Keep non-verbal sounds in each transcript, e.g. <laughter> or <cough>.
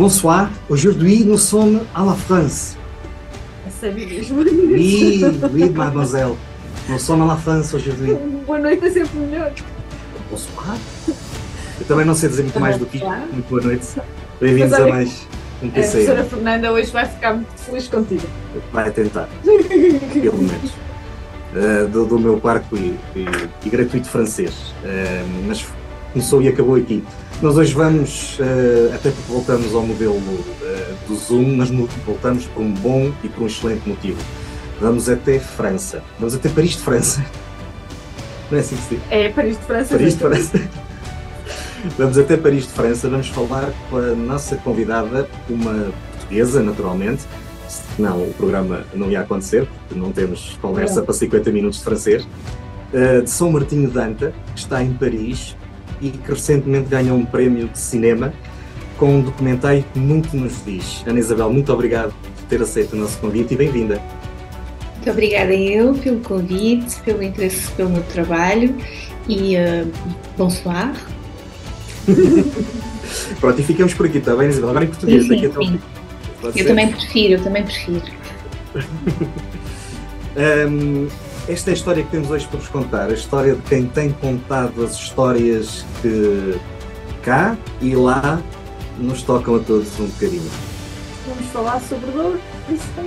Bonsoir, aujourd'hui nous sommes à la France. Oui, oui, mademoiselle. Nous sommes à la France aujourd'hui. Boa noite é sempre melhor. Bonsoir. Eu também não sei dizer muito mais do que. Muito boa noite. Bem-vindos a mais um A professora. Fernanda hoje vai ficar muito feliz contigo. Vai tentar, pelo menos. Uh, do, do meu parco e, e- e gratuito francês. Uh, mas começou e acabou aqui. Nós hoje vamos, uh, até porque voltamos ao modelo uh, do Zoom, mas mo- voltamos por um bom e por um excelente motivo. Vamos até França. Vamos até Paris de França. Não é assim que se diz? É Paris de França. Paris de França. Vamos até Paris de França, vamos falar com a nossa convidada, uma portuguesa, naturalmente. Senão o programa não ia acontecer, porque não temos conversa Não. para 50 minutos de francês. Uh, de São Martinho Danta, que está em Paris e que recentemente ganhou um prémio de cinema com um documentário que muito nos diz. Ana Isabel, muito obrigado por ter aceito o nosso convite e bem-vinda. Muito obrigada eu pelo convite, pelo interesse pelo meu trabalho e uh, bonsoir. <laughs> Pronto, e ficamos por aqui, está bem, Isabel? Agora em português, Sim, daqui sim, até ao sim. Pode Eu ser? também prefiro, eu também prefiro. <laughs> Hum, esta é a história que temos hoje para vos contar, a história de quem tem contado as histórias que cá e lá nos tocam a todos um bocadinho. Vamos falar sobre dor. Isso tem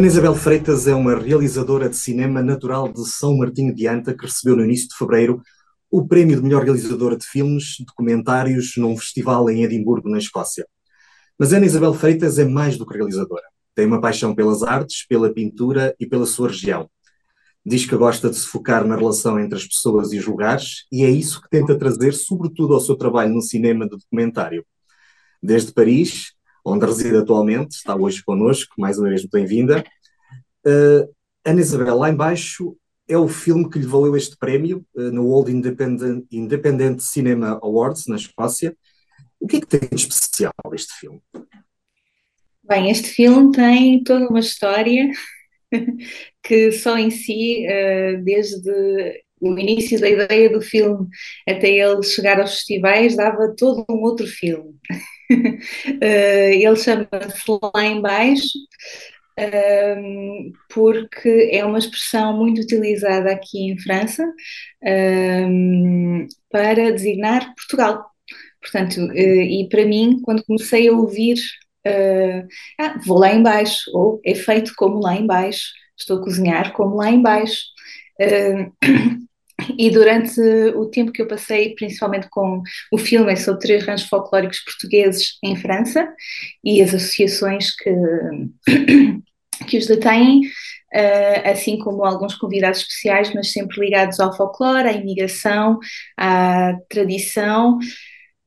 Ana Isabel Freitas é uma realizadora de cinema natural de São Martinho de Anta que recebeu no início de fevereiro o prémio de melhor realizadora de filmes documentários num festival em Edimburgo, na Escócia. Mas Ana Isabel Freitas é mais do que realizadora. Tem uma paixão pelas artes, pela pintura e pela sua região. Diz que gosta de se focar na relação entre as pessoas e os lugares, e é isso que tenta trazer, sobretudo ao seu trabalho no cinema de documentário. Desde Paris, onde reside atualmente, está hoje connosco, mais uma vez bem-vinda. Uh, Ana Isabel, lá embaixo é o filme que lhe valeu este prémio uh, no World Independent, Independent Cinema Awards, na Escócia. O que é que tem de especial este filme? Bem, este filme tem toda uma história <laughs> que só em si, uh, desde o início da ideia do filme até ele chegar aos festivais, dava todo um outro filme. <laughs> Uh, <laughs> ele chama-se Lá Embaixo um, porque é uma expressão muito utilizada aqui em França um, para designar Portugal. Portanto, uh, e para mim, quando comecei a ouvir uh, ah, vou lá embaixo, ou é feito como lá embaixo, estou a cozinhar como lá embaixo. E durante o tempo que eu passei, principalmente com o filme, é sobre três ranchos folclóricos portugueses em França e as associações que, <coughs> que os detêm, uh, assim como alguns convidados especiais, mas sempre ligados ao folclore, à imigração, à tradição.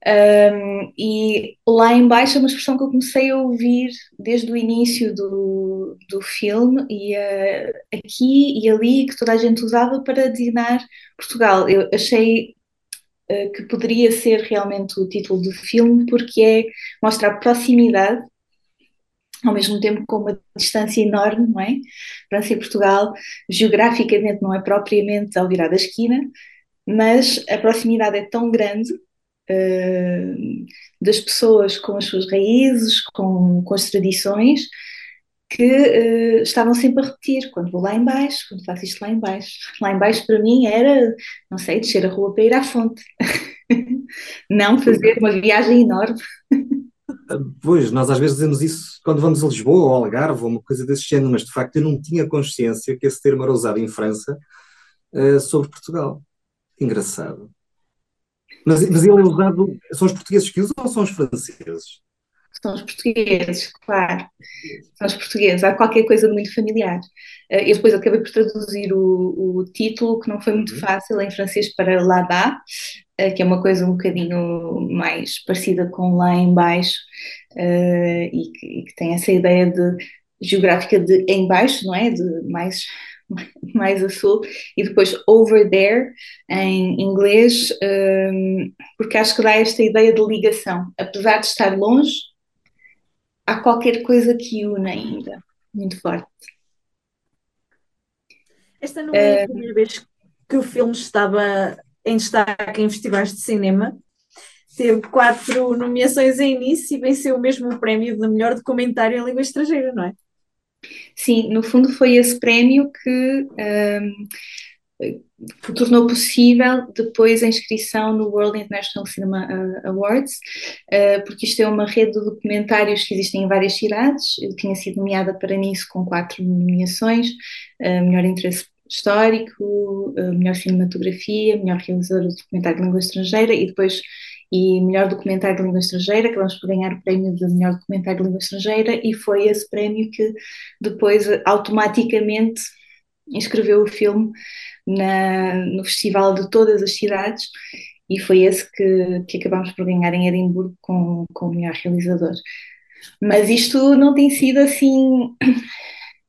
Um, e lá embaixo é uma expressão que eu comecei a ouvir desde o início do, do filme e uh, aqui e ali que toda a gente usava para designar Portugal. Eu achei uh, que poderia ser realmente o título do filme porque é mostrar proximidade ao mesmo tempo com uma distância enorme, não é? França e Portugal, geograficamente não é propriamente ao virar da esquina, mas a proximidade é tão grande Uh, das pessoas com as suas raízes, com, com as tradições, que uh, estavam sempre a repetir, quando vou lá embaixo, quando faço isto lá embaixo. <laughs> Lá embaixo para mim era, não sei, descer a rua para ir à fonte. <laughs> não fazer uma viagem enorme. Pois, nós às vezes dizemos isso quando vamos a Lisboa ou Algarve ou uma coisa desse género, mas de facto eu não tinha consciência que esse termo era usado em França uh, sobre Portugal. Engraçado. Mas, mas ele é usado. São os portugueses que usam ou são os franceses? São os portugueses, claro. São os portugueses. Há qualquer coisa de muito familiar. Uh, eu depois acabei por traduzir o, o título, que não foi muito uhum. fácil, em francês para là-bas, uh, que é uma coisa um bocadinho mais parecida com lá em baixo, uh, e, que, e, que, tem essa ideia de geográfica de em baixo, não é? De mais <laughs> mais a sul, e depois over there em inglês, um, porque acho que dá esta ideia de ligação. Apesar de estar longe, há qualquer coisa que une ainda, muito forte. Esta não é a primeira vez que o filme estava em destaque em festivais de cinema. Teve quatro nomeações em início e venceu o mesmo prémio de melhor documentário em língua estrangeira, não é? Sim, no fundo foi esse prémio que, um, que tornou possível depois a inscrição no World International Cinema uh, Awards, uh, porque isto é uma rede de documentários que existem em várias cidades. Eu tinha sido nomeada para nisso com quatro nomeações: uh, melhor interesse histórico, melhor cinematografia, melhor realizador de documentário de língua estrangeira e depois e melhor documentário de língua estrangeira, que vamos por ganhar o prémio de melhor documentário de língua estrangeira, e foi esse prémio que depois automaticamente inscreveu o filme na, no festival de todas as cidades, e foi esse que, que acabámos por ganhar em Edimburgo com, com o melhor realizador. Mas isto não tem sido assim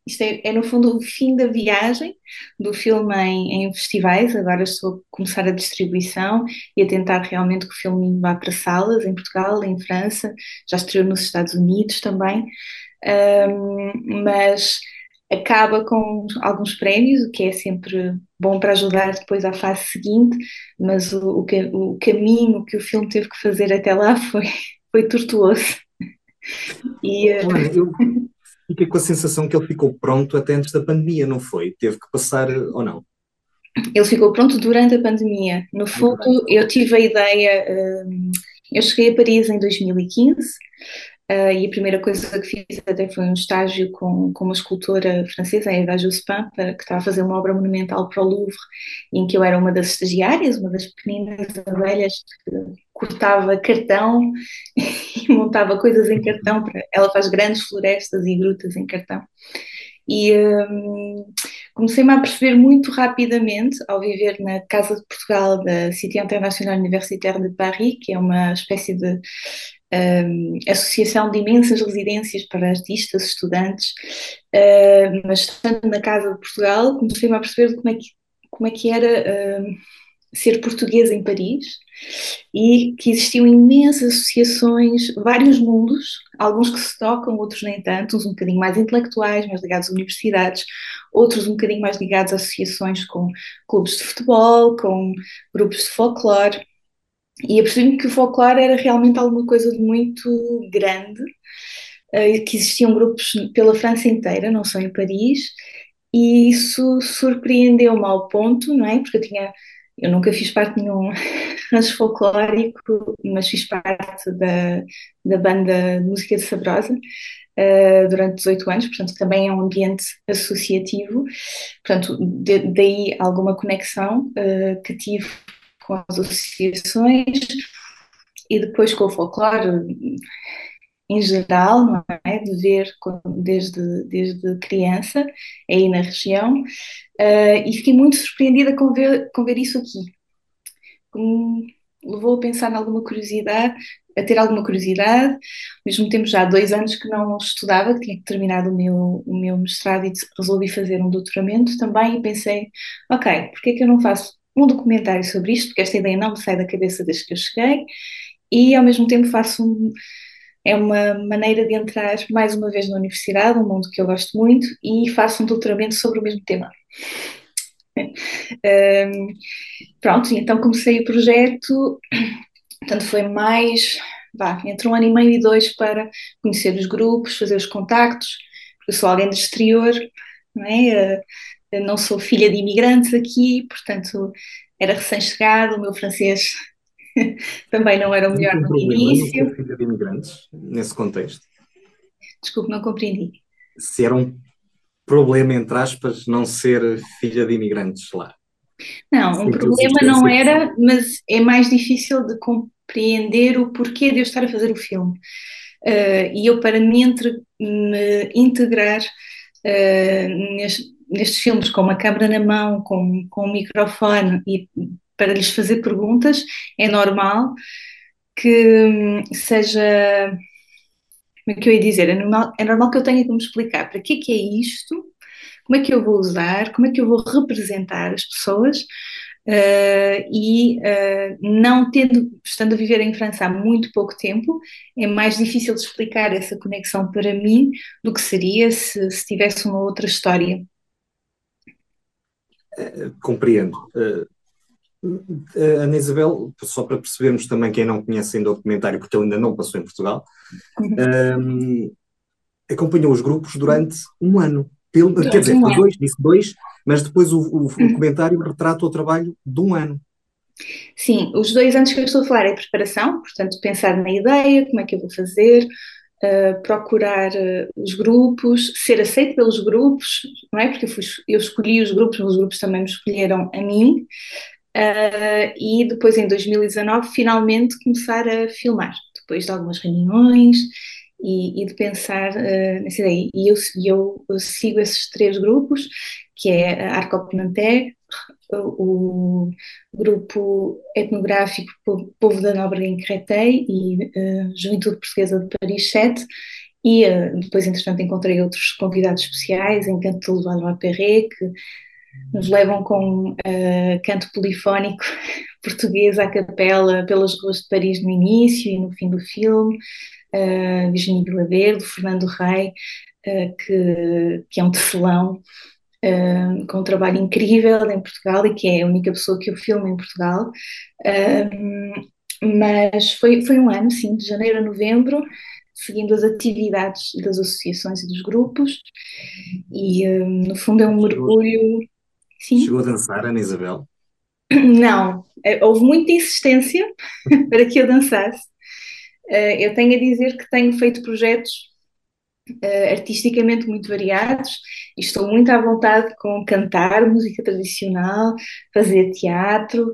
isto é, é, no fundo o fim da viagem do filme em, em, festivais. Agora estou a começar a distribuição e a tentar realmente que o filme vá para salas em Portugal, em França, já estreou nos Estados Unidos também. Um, mas acaba com alguns prémios, o que é sempre bom para ajudar depois à fase seguinte, mas o, o, o caminho que o filme teve que fazer até lá <laughs> foi, foi tortuoso. E, eu, fiquei com a sensação que ele ficou pronto até antes da pandemia, não foi? Teve que passar ou não? Ele ficou pronto durante a pandemia. No fundo, eu tive a ideia. Hum, eu cheguei a Paris em 2015 Uh, e a primeira coisa que fiz até foi um estágio com, com uma escultora francesa, a Eva Jospin, que estava a fazer uma obra monumental para o Louvre, em que eu era uma das estagiárias, uma das pequeninas abelhas que cortava cartão <laughs> e montava coisas em cartão. Para, ela faz grandes florestas e grutas em cartão. E um, comecei-me a perceber muito rapidamente, ao viver na Casa de Portugal da Cité Internationale Universitaire de Paris, que é uma espécie de associação de imensas residências para artistas, estudantes, uh, mas estando na Casa de Portugal, comecei-me a perceber como é que, como é que era uh, ser português em Paris e que existiam imensas associações, vários mundos, alguns que se tocam, outros nem tanto, uns um bocadinho mais intelectuais, mais ligados a universidades, outros um bocadinho mais ligados a associações com clubes de futebol, com grupos de folclore. E apercebi-me que o folclore era realmente alguma coisa de muito grande, uh, que existiam grupos pela França inteira, não só em Paris, e isso surpreendeu-me ao ponto, não é? Porque eu tinha, eu nunca fiz parte de nenhum <laughs> rancho folclórico, mas fiz parte da, da banda de música de Sabrosa, Uh, durante 18 anos, portanto também é um ambiente associativo, portanto de, daí alguma conexão uh, que tive com as associações e depois com o folclore em geral, não é? De ver desde, desde criança, aí na região, uh, e fiquei muito surpreendida com ver, com ver isso aqui. Um, levou a pensar em alguma curiosidade, a ter alguma curiosidade, ao mesmo tempo já há dois anos que não estudava, que tinha terminado o meu, o meu mestrado e resolvi fazer um doutoramento também e pensei, ok, porque é que eu não faço um documentário sobre isto, porque esta ideia não me sai da cabeça desde que eu cheguei, e ao mesmo tempo faço um, é uma maneira de entrar mais uma vez na universidade, um mundo que eu gosto muito, e faço um doutoramento sobre o mesmo tema. um, pronto, então comecei o projeto, portanto foi mais, vá, entre um ano e meio e dois para conhecer os grupos, fazer os contactos, porque eu sou alguém do exterior, não é? Não sou filha de imigrantes aqui, portanto era recém-chegado, o meu francês <laughs> também não era o melhor no início. Não filha de imigrantes nesse contexto? Desculpe, não compreendi. Se era um problema, entre aspas, não ser filha de imigrantes lá. Não, um problema não era, mas é mais difícil de compreender o porquê de eu estar a fazer o filme. uh, e eu para me, entre, me integrar uh, neste, nestes filmes com uma câmera na mão, com, com um microfone e para lhes fazer perguntas, é normal que hum, seja. Como é que eu ia dizer? É normal, é normal que eu tenha que me explicar para que é que é isto, como é que eu vou usar, como é que eu vou representar as pessoas Uh, e uh, não tendo, estando a viver em França há muito pouco tempo, é mais difícil de explicar essa conexão para mim do que seria se, se tivesse uma outra história. Compreendo. Ana Isabel, só para percebermos também quem não conhece ainda o documentário, porque ele ainda não passou em Portugal, uhum. acompanhou os grupos durante um ano. Pelo, quer dizer, um dois, disse dois, mas depois o, o, o uhum. comentário retrata o trabalho de um ano. Sim, os dois anos que eu estou a falar é preparação, portanto, pensar na ideia, como é que eu vou fazer, uh, procurar uh, os grupos, ser aceito pelos grupos, não é? Porque eu, fui, eu, escolhi os grupos, mas os grupos também me escolheram a mim. Uh, e depois, em 2019, finalmente começar a filmar, depois de algumas reuniões e, e de pensar nessa ideia. E eu, eu, eu sigo esses três grupos que é a Arcopnanteg, o grupo etnográfico Povo da Nóbrega em Créteil e uh, Juventude Portuguesa de Paris 7 e uh, depois, entretanto, encontrei outros convidados especiais em Canto de Valois Perret que nos levam com uh, canto polifónico <laughs> português à capela pelas ruas de Paris no início e no fim do filme, uh, Virginie Vilaverde, Fernando Rey, uh, que, que é um tecelão com um trabalho incrível em Portugal e que é a única pessoa que eu filmo em Portugal. mas foi, foi um ano, sim, de janeiro a novembro, seguindo as atividades das associações e dos grupos, e no fundo é um mergulho. Sim. Chegou a dançar, Ana Isabel? <coughs> Não, eh, houve muita insistência <laughs> para que eu dançasse. Eh, eu tenho a dizer que tenho feito projetos uh, artisticamente muito variados e estou muito à vontade com cantar música tradicional, fazer teatro.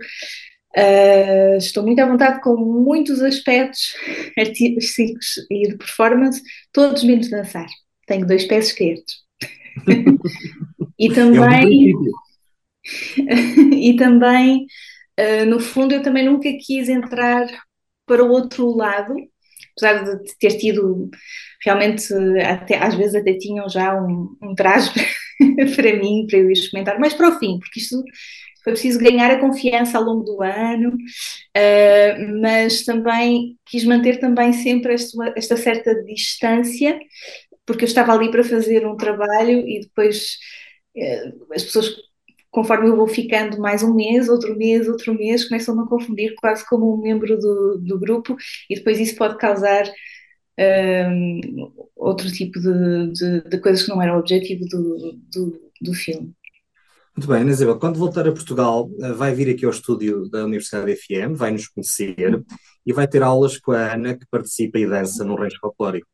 Uh, estou muito à vontade com muitos aspectos <laughs> artísticos e de performance, todos menos dançar. Tenho dois pés esquerdos. <laughs> e também. É <laughs> e também, uh, no fundo, eu também nunca quis entrar para o outro lado, apesar de ter tido realmente até, às vezes até tinham já um, um traje <laughs> para mim, para eu experimentar, mas para o fim, porque isto foi preciso ganhar a confiança ao longo do ano, uh, mas também quis manter também sempre esta, esta, certa distância, porque eu estava ali para fazer um trabalho e depois uh, as pessoas, conforme eu vou ficando mais um mês, outro mês, outro mês, começam -me a confundir quase como um membro do, do grupo e depois isso pode causar um, outro tipo de, de, de, coisas que não eram o objetivo do, do, do filme. Muito bem, Ana Isabel, quando voltar a Portugal, eh, vai vir aqui ao estúdio da Universidade FM, vai nos conhecer e vai ter aulas com a Ana, que participa e dança no Rancho Folclórico.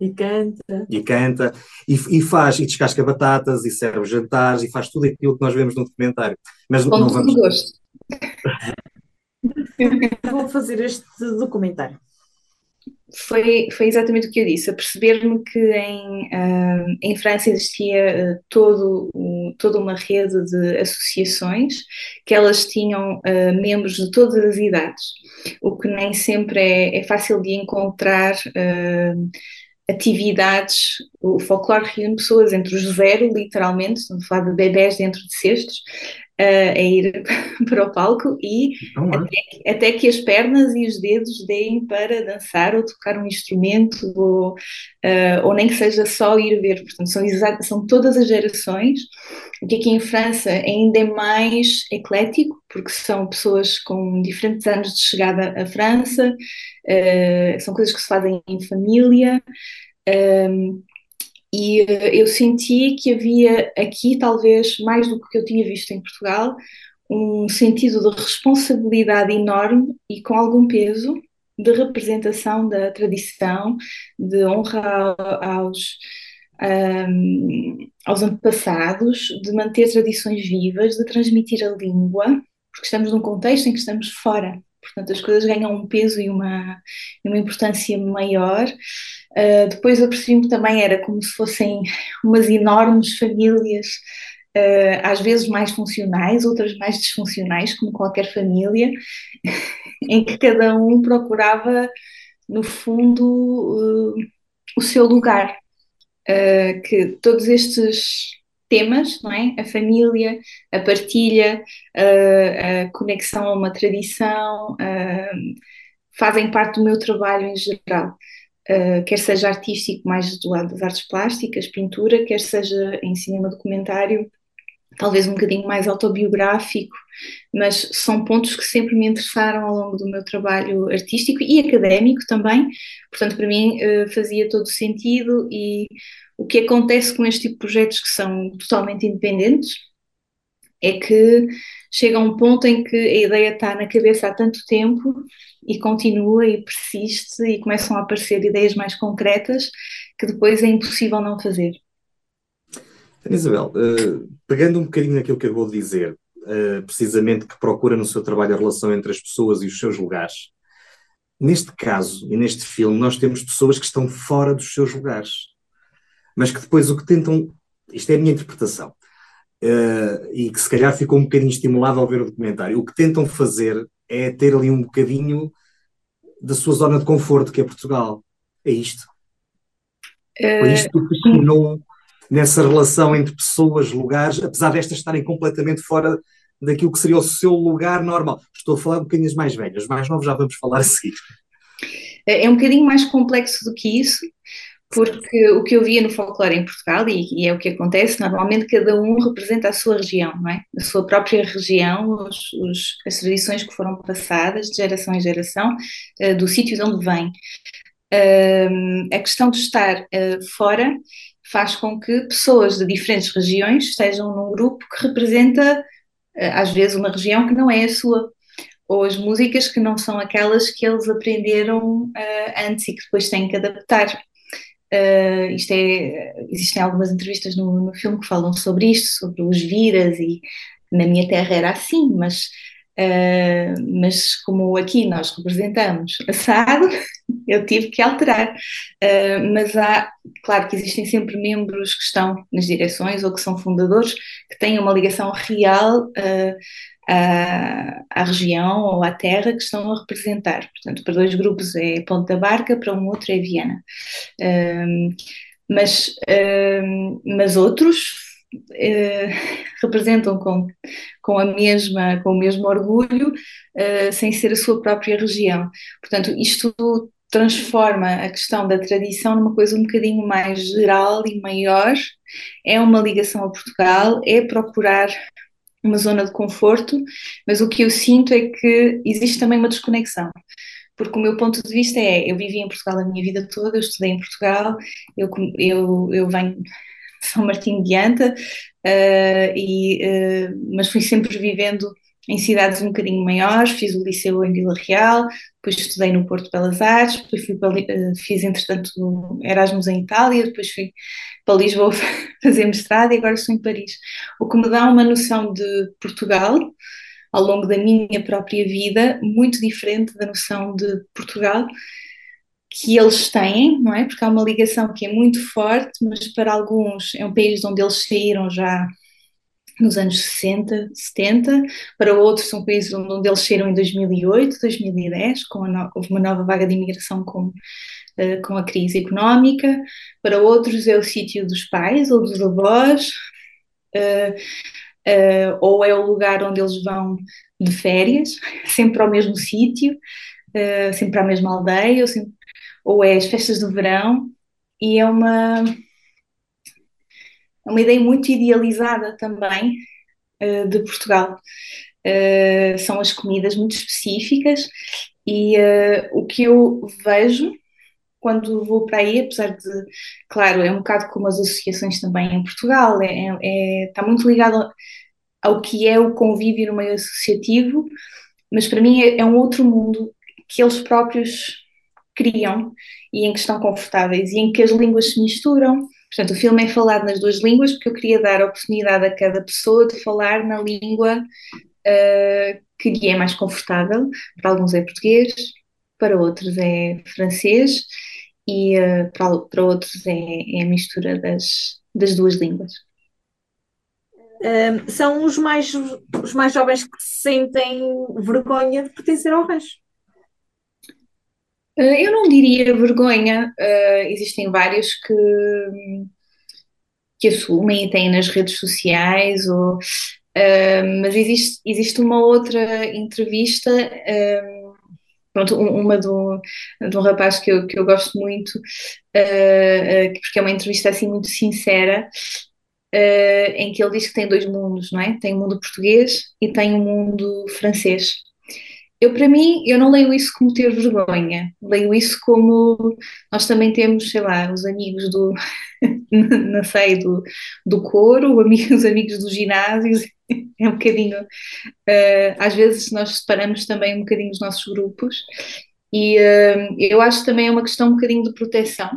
E canta. E canta, e, e, faz, e descasca batatas, e serve jantares, e faz tudo aquilo que nós vemos no documentário. Mas Com não vamos. gosto. Vou fazer este documentário foi, foi exatamente o que eu disse, a perceber-me que em, uh, em França existia uh, todo, um, toda uma rede de associações, que elas tinham uh, membros de todas as idades, o que nem sempre é, é fácil de encontrar atividades, o folclore reúne pessoas entre os zero, literalmente, estamos a falar de bebés dentro de cestos, a ir <laughs> para o palco e então, até, que, até, que as pernas e os dedos deem para dançar ou tocar um instrumento ou, uh, ou nem que seja só ir ver. Portanto, são, são todas as gerações, o que aqui em França ainda é mais eclético, porque são pessoas com diferentes anos de chegada à França, uh, são coisas que se fazem em família. Um, e uh, eu senti que havia aqui, talvez mais do que eu tinha visto em Portugal, um sentido de responsabilidade enorme e com algum peso de representação da tradição, de honra aos, um, aos antepassados, de manter tradições vivas, de transmitir a língua, porque estamos num contexto em que estamos fora portanto as coisas ganham um peso e uma, uma importância maior. Uh, depois eu percebi que também era como se fossem umas enormes famílias, uh, às vezes mais funcionais, outras mais disfuncionais, como qualquer família, <laughs> em que cada um procurava, no fundo, uh, o seu lugar. Que todos estes temas, não é? A família, a partilha, a, a conexão a uma tradição, fazem parte do meu trabalho em geral. Uh, quer seja artístico, mais do lado das artes plásticas, pintura, quer seja em cinema documentário, talvez um bocadinho mais autobiográfico, mas são pontos que sempre me interessaram ao longo do meu trabalho artístico e académico também. Portanto, para mim uh, fazia todo sentido e o que acontece com este tipo de projetos que são totalmente independentes é que chega a um ponto em que a ideia está na cabeça há tanto tempo e continua e persiste e começam a aparecer ideias mais concretas que depois é impossível não fazer. Ana Isabel, uh, pegando um bocadinho naquilo que eu vou dizer, uh, precisamente que procura no seu trabalho a relação entre as pessoas e os seus lugares, neste caso e neste filme nós temos pessoas que estão fora dos seus lugares mas que depois o que tentam, isto é a minha interpretação, uh, e que se calhar ficou um bocadinho estimulado ao ver o documentário, o que tentam fazer é ter ali um bocadinho da sua zona de conforto, que é Portugal. É isto. Foi isto que funcionou nessa relação entre pessoas, lugares, apesar destas estarem completamente fora daquilo que seria o seu lugar normal. Estou a falar um bocadinho mais velhas, mais novos já vamos falar a seguir. É, é um bocadinho mais complexo do que isso, porque o que eu via no folclore em Portugal, e, e, é o que acontece, normalmente cada um representa a sua região, não é? A sua própria região, os, os, as tradições que foram passadas de geração em geração, uh, do sítio de onde vem. Uh, a questão de estar uh, fora faz com que pessoas de diferentes regiões estejam num grupo que representa, às vezes, uma região que não é a sua, ou as músicas que não são aquelas que eles aprenderam antes e que depois têm que adaptar. Uh, isto é, existem algumas entrevistas no, no, filme que falam sobre isto, sobre os viras, e na minha terra era assim, mas, uh, mas como aqui nós representamos assado, eu tive que alterar. Uh, mas há, claro que existem sempre membros que estão nas direções ou que são fundadores que têm uma ligação real à, à, região ou à terra que estão a representar. Portanto, para dois grupos é Ponta da Barca, para um outro é Viana. Um, mas, mas outros uh, <laughs> representam com, com, a mesma, com o mesmo orgulho, uh, sem ser a sua própria região. Portanto, isto transforma a questão da tradição numa coisa um bocadinho mais geral e maior. É uma ligação a Portugal, é procurar uma zona de conforto, mas o que eu sinto é que existe também uma desconexão. Porque o meu ponto de vista é, eu vivi em Portugal a minha vida toda, eu estudei em Portugal, eu, eu, eu venho de São Martinho de Anta, uh, e, uh, mas fui sempre vivendo em cidades um bocadinho maiores, fiz o liceu em Vila Real, depois estudei no Porto Belas Artes, depois fui para, uh, fiz entretanto Erasmus em Itália, depois fui para Lisboa <laughs> fazer mestrado e agora estou em Paris. O que me dá uma noção de Portugal ao longo da minha própria vida muito diferente da noção de Portugal que eles têm, não é? Porque há uma ligação que é muito forte, mas para alguns é um país de onde eles saíram já nos anos 60, 70, para outros são países onde eles saíram em 2008, 2010, com no, houve uma nova vaga de imigração com uh, com a crise económica, para outros é o sítio dos pais ou dos avós, uh, uh, ou é o lugar onde eles vão de férias, <laughs> sempre ao mesmo sítio, sempre à mesma aldeia, ou, sempre, ou é as festas de verão, e é uma, é uma ideia muito idealizada também de Portugal. Uh, são as comidas muito específicas e uh, o que eu vejo quando vou para aí, apesar de, claro, é um bocado como as associações também em Portugal, é, é, está muito ligado ao que é o convívio no meio associativo, mas para mim é, é um outro mundo que eles próprios criam e em que estão confortáveis e em que as línguas se misturam. Portanto, o filme é falado nas duas línguas porque eu queria dar a oportunidade a cada pessoa de falar na língua uh, que lhe é mais confortável. Para alguns é português, para outros é francês e uh, para, para outros é, é a mistura das, das duas línguas. Um, são os mais, os mais jovens que sentem vergonha de pertencer ao rancho. Uh, eu não diria vergonha, uh, existem vários que, que assumem e têm nas redes sociais, ou, uh, mas existe, existe uma outra entrevista pronto, uma do, de um rapaz que eu, que eu gosto muito, uh, uh, porque é uma entrevista assim muito sincera, uh, em que ele diz que tem dois mundos, não é? Tem o mundo português e tem o mundo francês. Eu, para mim, eu não leio isso como ter vergonha, leio isso como nós também temos, sei lá, os amigos do, <laughs> não sei, do, do coro, os amigos dos ginásios, é um bocadinho, uh, às vezes nós separamos também um bocadinho os nossos grupos. E uh, eu acho que também é uma questão um bocadinho de proteção,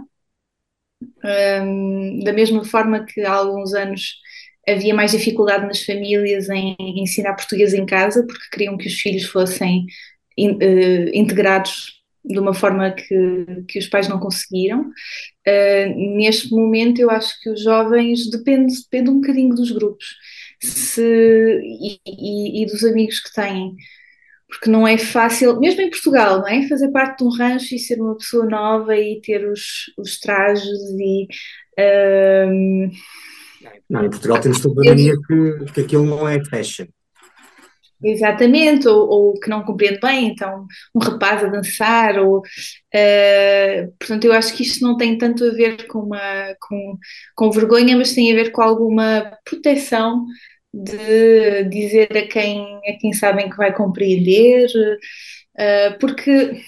um, da mesma forma que há alguns anos havia mais dificuldade nas famílias em ensinar português em casa, porque queriam que os filhos fossem in, uh, integrados de uma forma que, que os pais não conseguiram. Uh, neste momento, eu acho que os jovens depende, depende um bocadinho dos grupos se, e, e, e dos amigos que têm porque não é fácil, mesmo em Portugal, não é? Fazer parte de um rancho e ser uma pessoa nova e ter os, os trajes e. Um... Não, em Portugal temos toda a mania que, que aquilo não é fashion. Exatamente, ou, ou, que não compreende bem, então um rapaz a dançar, ou uh, portanto eu acho que isto não tem tanto a ver com, uma, com, com vergonha, mas tem a ver com alguma proteção de dizer a quem, a quem sabem que vai compreender, uh, porque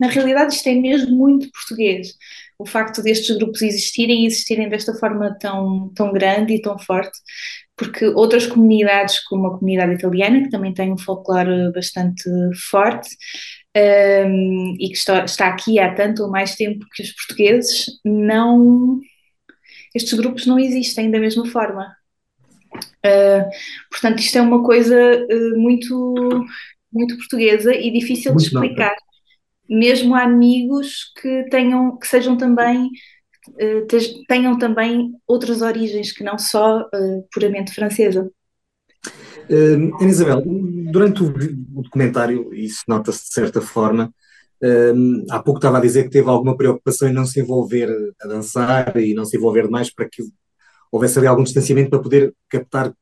na realidade isto é mesmo muito português. O facto destes grupos existirem e existirem desta forma tão, tão grande e tão forte, porque outras comunidades, como a comunidade italiana, que também tem um folclore bastante forte, um, e que está, está aqui há tanto ou mais tempo que os portugueses, não. Estes grupos não existem da mesma forma. Uh, portanto, isto é uma coisa uh, muito, muito portuguesa e difícil muito de explicar. Mesmo a amigos que tenham, que sejam também uh, tenham também outras origens que não só puramente francesa. Uh, Ana Isabel, durante o, o documentário, isso nota-se de certa forma, uh, há pouco estava a dizer que teve alguma preocupação em não se envolver a dançar e não se envolver demais para que houvesse ali algum distanciamento para poder captar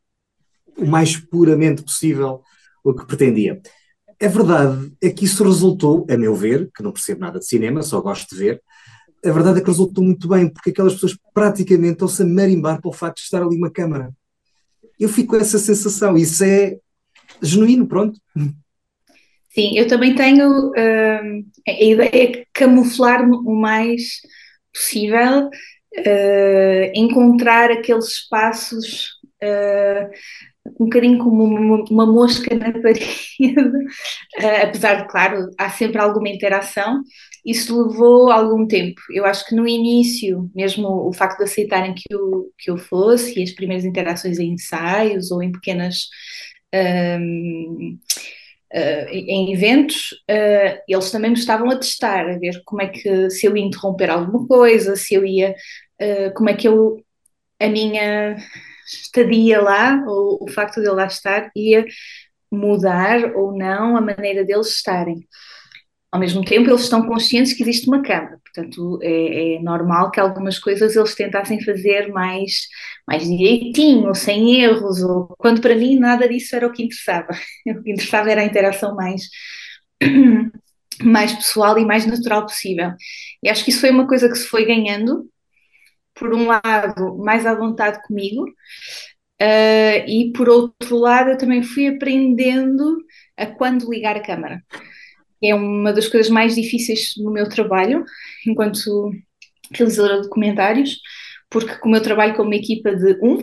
o mais puramente possível o que pretendia. A verdade é que isso resultou, a meu ver, que não percebo nada de cinema, só gosto de ver, a verdade é que resultou muito bem, porque aquelas pessoas praticamente estão-se a marimbar para o facto de estar ali uma câmara. Eu fico com essa sensação, isso é genuíno, pronto. Sim, eu também tenho uh, a ideia de camuflar o mais possível uh, encontrar aqueles espaços uh, um bocadinho como uma, uma mosca na parede, uh, <laughs> apesar de, claro, há sempre alguma interação, isso levou algum tempo. Eu acho que no início, mesmo o facto de aceitarem que eu, que eu fosse, e as primeiras interações em ensaios ou em pequenas. Um, Uh, em eventos, uh, eles também me estavam a testar, a ver como é que, se eu ia interromper alguma coisa, se eu ia, uh, como é que eu, a minha estadia lá, ou o facto de eu lá estar, ia mudar ou não a maneira deles estarem. Ao mesmo tempo, eles estão conscientes que existe uma câmara, portanto, é, é, normal que algumas coisas eles tentassem fazer mais, mais direitinho, sem erros, ou quando para mim nada disso era o que interessava. <laughs> O que interessava era a interação mais, <clears throat> mais pessoal e mais natural possível. E acho que isso foi uma coisa que se foi ganhando, por um lado, mais à vontade comigo, uh, e por outro lado, eu também fui aprendendo a quando ligar a câmara é uma das coisas mais difíceis no meu trabalho, enquanto realizadora de documentários, porque como eu trabalho com uma equipa de um,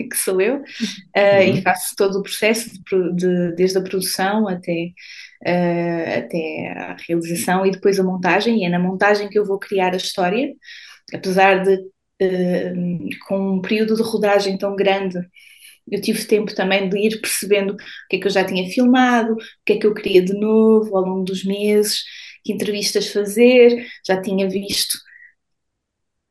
<laughs> que sou eu, uh, uhum. e faço todo o processo, de, de, desde a produção até, uh, até a realização e depois a montagem, e é na montagem que eu vou criar a história, apesar de, com um período de rodagem tão grande, eu tive tempo também de ir percebendo o que é que eu já tinha filmado, o que é que eu queria de novo ao longo dos meses, que entrevistas fazer, já tinha visto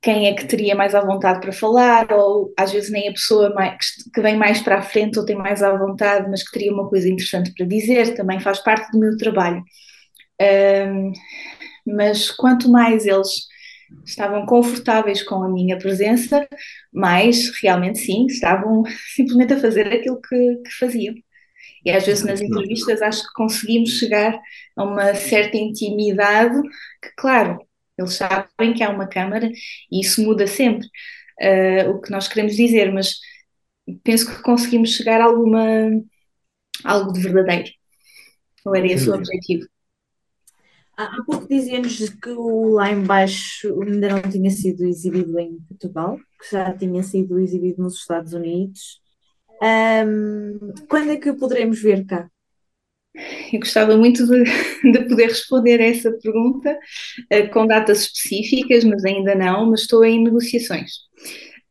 quem é que teria mais à vontade para falar, ou às vezes nem a pessoa mais, que vem mais para a frente ou tem mais à vontade, mas que teria uma coisa interessante para dizer, também faz parte do meu trabalho. Um, mas quanto mais eles estavam confortáveis com a minha presença, mais realmente sim, estavam <laughs> simplesmente a fazer aquilo que, que faziam. E às vezes nas entrevistas acho que conseguimos chegar a uma certa intimidade que, claro, eles sabem que há uma câmara e isso muda sempre uh, o que nós queremos dizer, mas penso que conseguimos chegar a alguma algo de verdadeiro. Ou era esse o objetivo? Há pouco dizíamos que o lá embaixo ainda não tinha sido exibido em Portugal, que já tinha sido exibido nos Estados Unidos. Um, quando é que o poderemos ver cá? Eu gostava muito de, de poder responder a essa pergunta uh, com datas específicas, mas ainda não, mas estou em negociações.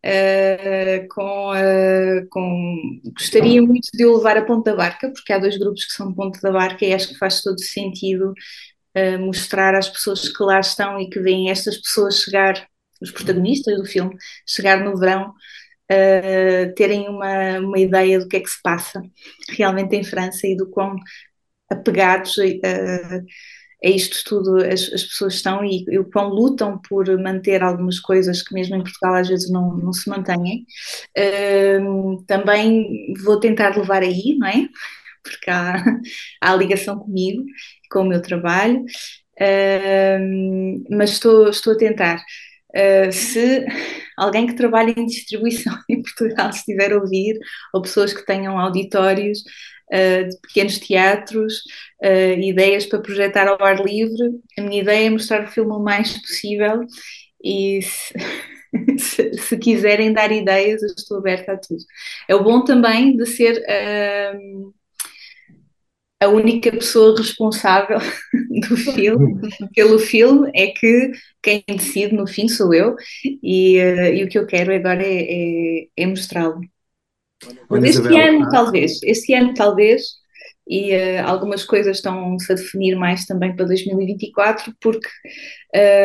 Uh, com, uh, com, gostaria muito de o levar a Ponta da Barca, porque há dois grupos que são de Ponta da Barca e acho que faz todo sentido mostrar às pessoas que lá estão e que veem estas pessoas chegar, os protagonistas do filme, chegar no verão Uh, terem uma, uma ideia do que é que se passa realmente em França e do quão apegados a, a, a isto tudo as, as, pessoas estão e, e o quão lutam por manter algumas coisas que mesmo em Portugal às vezes não, não se mantêm. Uh, também vou tentar levar aí, não é? Porque há, <laughs> há ligação comigo, com o meu trabalho, uh, mas estou, estou a tentar. Uh, se alguém que trabalha em distribuição <laughs> em Portugal estiver a ouvir, ou pessoas que tenham auditórios uh, de pequenos teatros, uh, ideias para projetar ao ar livre, a minha ideia é mostrar o filme o mais possível e se, <laughs> se, se quiserem dar ideias, eu estou aberta a tudo. É o bom também de ser a única pessoa responsável <laughs> do filme, pelo filme, é que quem decide no fim sou eu e, uh, e o que eu quero agora é, é, é mostrá-lo. Este Isabel, ano, ah. talvez, este ano, talvez, e uh, algumas coisas estão-se a definir mais também para 2024, porque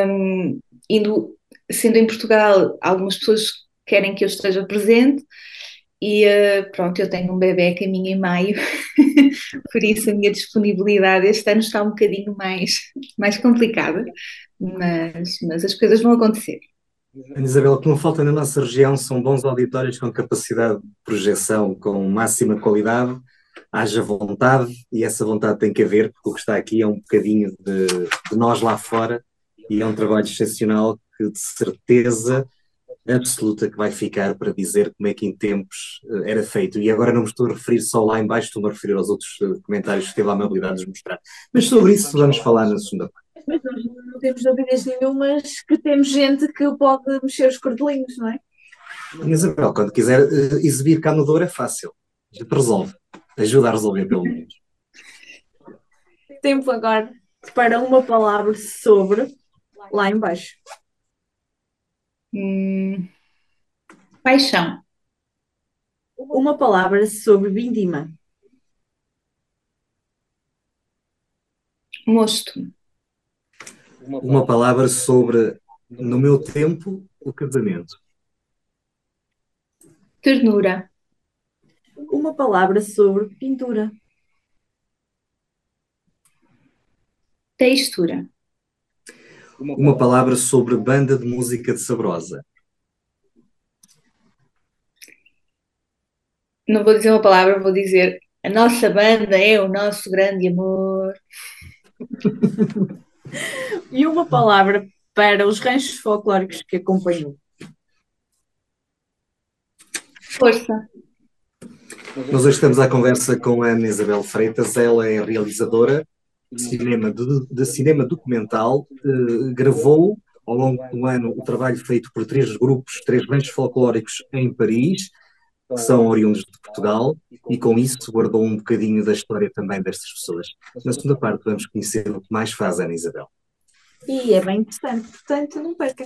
um, indo, sendo em Portugal, algumas pessoas querem que eu esteja presente, e uh, pronto, eu tenho um bebê a caminho em maio, <laughs> por isso a minha disponibilidade este ano está um bocadinho mais, mais complicada, mas, mas as coisas vão acontecer. Isabel, o que não falta na nossa região são bons auditórios com capacidade de projeção com máxima qualidade, haja vontade, e essa vontade tem que haver, porque o que está aqui é um bocadinho de, de nós lá fora, e é um trabalho excepcional que de certeza absoluta que vai ficar para dizer como é que em tempos uh, era feito. E agora não me estou a referir só lá em baixo, estou-me a referir aos outros uh, comentários que teve a amabilidade de mostrar. Mas sobre isso vamos falar na segunda parte. Mas não temos dúvidas nenhumas que temos gente que pode mexer os cordelinhos, não é? Isabel, quando quiser uh, exibir cá no Douro é fácil. A gente resolve. Ajuda a resolver, pelo menos. Tempo agora para uma palavra sobre lá embaixo. Hum, paixão. Uma palavra sobre vindima. Mosto. Uma palavra sobre, no meu tempo, o casamento. Ternura. Uma palavra sobre pintura. Textura uma palavra sobre banda de música de Sabrosa. Não vou dizer uma palavra, vou dizer a nossa banda é o nosso grande amor. <laughs> e uma palavra para os ranchos folclóricos que acompanhou. Força. Nós hoje estamos à conversa com a Ana Isabel Freitas, ela é realizadora, cinema, de, de cinema documental, eh, gravou ao longo do ano o trabalho feito por três grupos, três ranchos folclóricos em Paris, que são oriundos de Portugal, e com isso guardou um bocadinho da história também destas pessoas. Na segunda parte vamos conhecer o que mais faz Ana Isabel. E é bem interessante, portanto não perca.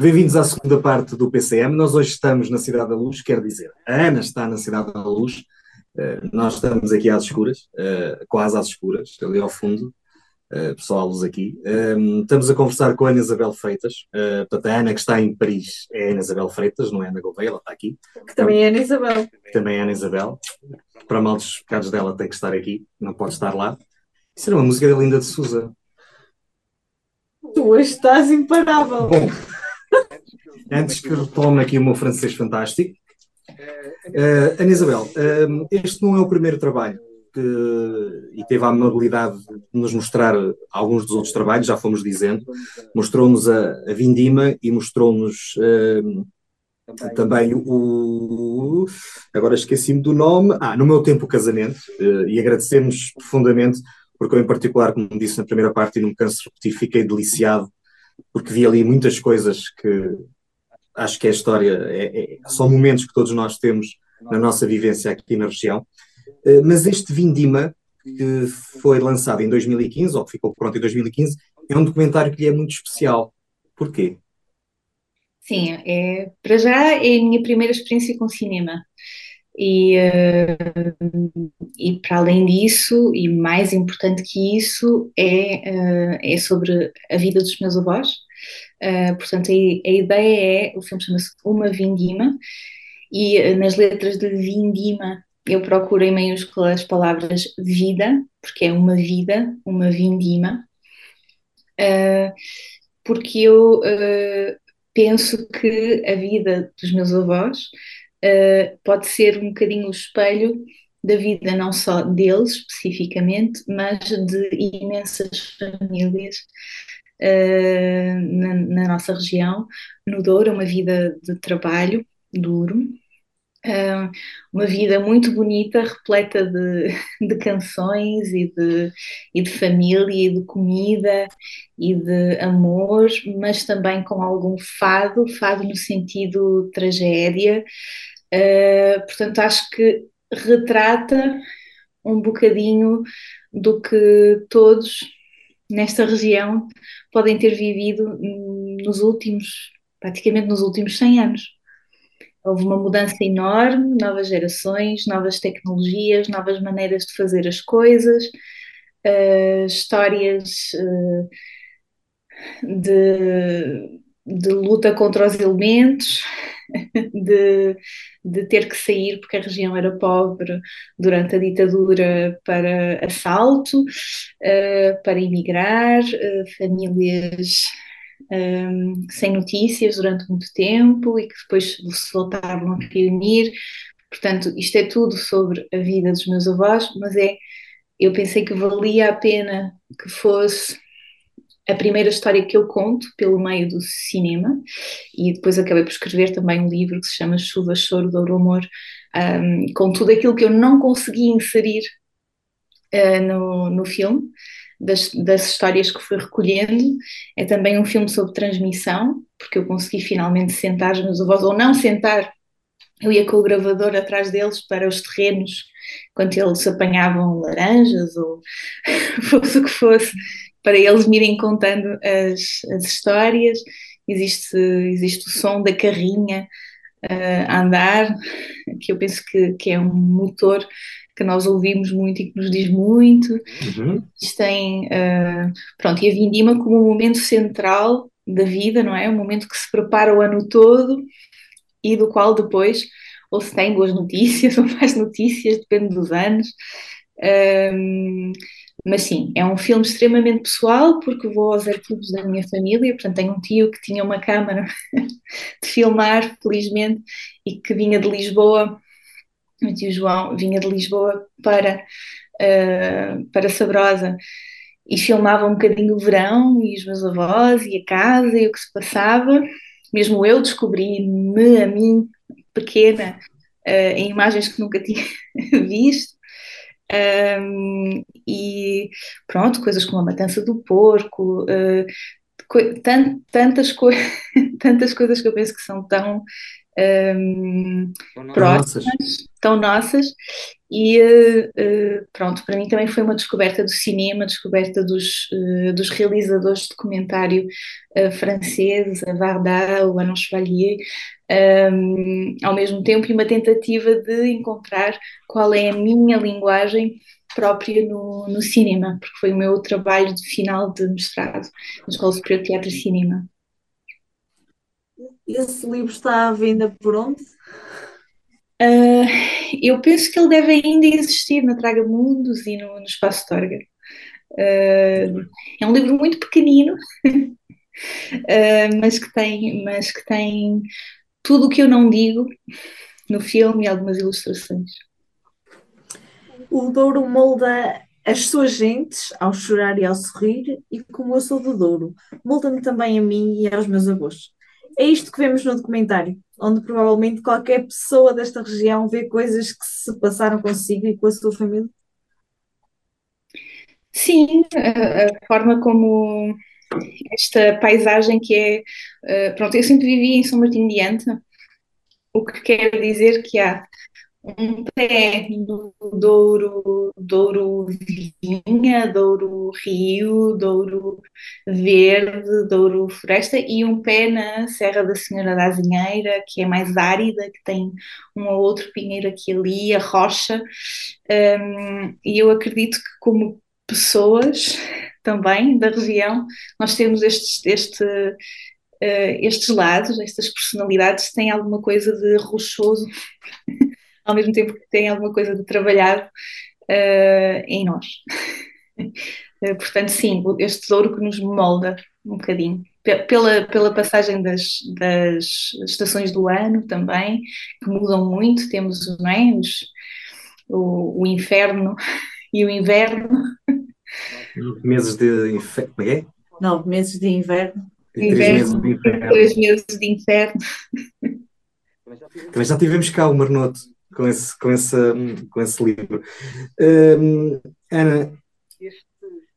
Bem-vindos à segunda parte do PCM. Nós hoje estamos na Cidade da Luz, quer dizer, a Ana está na Cidade da Luz. Uh, nós estamos aqui às escuras, uh, quase às escuras, ali ao fundo. Uh, pessoal, luz aqui. Um, estamos a conversar com a Ana Isabel Freitas. Portanto, a Ana que está em Paris é a Ana Isabel Freitas, não é a Ana Gouveia, ela está aqui. Que também é a Ana Isabel. Também é a Ana Isabel. Para mal dos pecados dela, tem que estar aqui, não pode estar lá. Isso era uma música da Linda de Souza. Tu hoje estás imparável. Bom, Antes que retome aqui o meu francês fantástico, uh, Ana Isabel, uh, este não é o primeiro trabalho que, e teve a amabilidade de nos mostrar alguns dos outros trabalhos, já fomos dizendo, mostrou-nos a, a, Vindima e mostrou-nos uh, também o. Agora esqueci-me do nome. Ah, No Meu Tempo o Casamento, e agradecemos profundamente, porque eu, em particular, como disse na primeira parte e não me canso de repetir, fiquei deliciado, porque vi ali muitas coisas que acho que a história, é, é, são momentos que todos nós temos na nossa vivência aqui na região. Uh, mas este Vindima, que foi lançado em 2015, ou que ficou pronto em 2015, é um documentário que lhe é muito especial. Porquê? Sim, é, para já é a minha primeira experiência com cinema. E, uh, e para além disso, e mais importante que isso, é, uh, é sobre a vida dos meus avós. Uh, portanto, a, a, ideia é: o filme chama-se Uma Vindima, e nas letras de Vindima eu procuro em maiúsculas as palavras vida, porque é uma vida, uma vindima, porque eu penso que a vida dos meus avós pode ser um bocadinho o espelho da vida não só deles especificamente, mas de imensas famílias uh, na, na, nossa região, no Douro, uma vida de trabalho duro, uma vida muito bonita, repleta de, <laughs> de canções e de, e de família e de comida e de amor, mas também com algum fado, fado no sentido tragédia. Uh, portanto, acho que retrata um bocadinho do que todos nesta região podem ter vivido nos últimos, praticamente nos últimos 100 anos. Houve uma mudança enorme, novas gerações, novas tecnologias, novas maneiras de fazer as coisas, uh, histórias uh, de, de luta contra os elementos, <laughs> de, de ter que sair porque a região era pobre durante a ditadura para assalto, uh, para emigrar, famílias um, sem notícias durante muito tempo e que depois se voltavam a reunir. Portanto, isto é tudo sobre a vida dos meus avós, mas é, eu pensei que valia a pena que fosse a primeira história que eu conto pelo meio do cinema e depois acabei por escrever também um livro que se chama Chuva, Choro, Douro, Amor, um, com tudo aquilo que eu não consegui inserir uh, no, no filme, das, das histórias que fui recolhendo. É também um filme sobre transmissão, porque eu consegui finalmente sentar os meus avós, ou não sentar, eu ia com o gravador atrás deles para os terrenos, quando eles apanhavam laranjas ou <laughs> fosse o que fosse, para eles me irem contando as, as histórias. Existe, existe o som da carrinha uh, a andar, que eu penso que, que é um motor que nós ouvimos muito e que nos diz muito. Uhum. Tem, uh, pronto, e a vindima como um momento central da vida, não é? Um momento que se prepara o ano todo e do qual depois ou se tem boas <laughs> notícias ou mais notícias, depende dos anos. Um, mas sim, é um filme extremamente pessoal, porque vou aos arquivos da minha família, portanto tenho um tio que tinha uma câmara <laughs> de filmar, felizmente, e que vinha de Lisboa, o tio João vinha de Lisboa para, uh, para Sabrosa e filmava um bocadinho o verão e os meus avós e a casa e o que se passava. Mesmo eu descobri-me a mim, pequena, uh, em imagens que nunca <laughs> tinha visto. Um, e pronto, coisas como a matança do porco, uh, co tant, tantas, co <laughs> tantas coisas que eu penso que são tão um, próximas, nossas. tão nossas, e uh, pronto, para mim também foi uma descoberta do cinema, descoberta dos, uh, dos realizadores de documentário uh, franceses, a Varda, o Alain Chevalier, um, ao mesmo tempo, e uma tentativa de encontrar qual é a minha linguagem própria no, no cinema, porque foi o meu trabalho de final de mestrado na Escola Superior de Teatro e Cinema. Esse livro está à venda por onde? Uh, eu penso que ele deve ainda existir na Traga Mundos e no, no Espaço Torga. Uh, é um livro muito pequenino, uh, <laughs> mas, que tem, mas que tem tudo o que eu não digo no filme e algumas ilustrações. O Douro molda as suas gentes ao chorar e ao sorrir, e como eu sou do Douro, molda-me também a mim e aos meus avós. É isto que vemos no documentário, onde provavelmente qualquer pessoa desta região vê coisas que se passaram consigo e com a sua família. Sim, a, forma como esta paisagem que é. Uh, pronto, eu sempre vivi em São Martinho de Anta, o que quer dizer que há um do Douro, Douro Vinha, Douro Rio, Douro Verde, Douro Floresta e um pé na Serra da Senhora da Azinheira, que é mais árida, que tem um ou outro pinheiro aqui ali, a rocha. Um, e eu acredito que como pessoas também da região, nós temos estes, este, uh, estes lados, estas personalidades têm alguma coisa de rochoso <laughs> ao mesmo tempo que tem alguma coisa de trabalhado uh, em nós. uh, <laughs> portanto, sim, este tesouro que nos molda um bocadinho. Pela, pela passagem das, das estações do ano também, que mudam muito, temos não é, os, o, o inferno <laughs> e o inverno. Meses de inferno. É? Não, meses de inverno. Três meses de inferno. Três meses de inferno. Também já tivemos cá o Marnoto com esse, com esse, com esse livro. Um, Ana,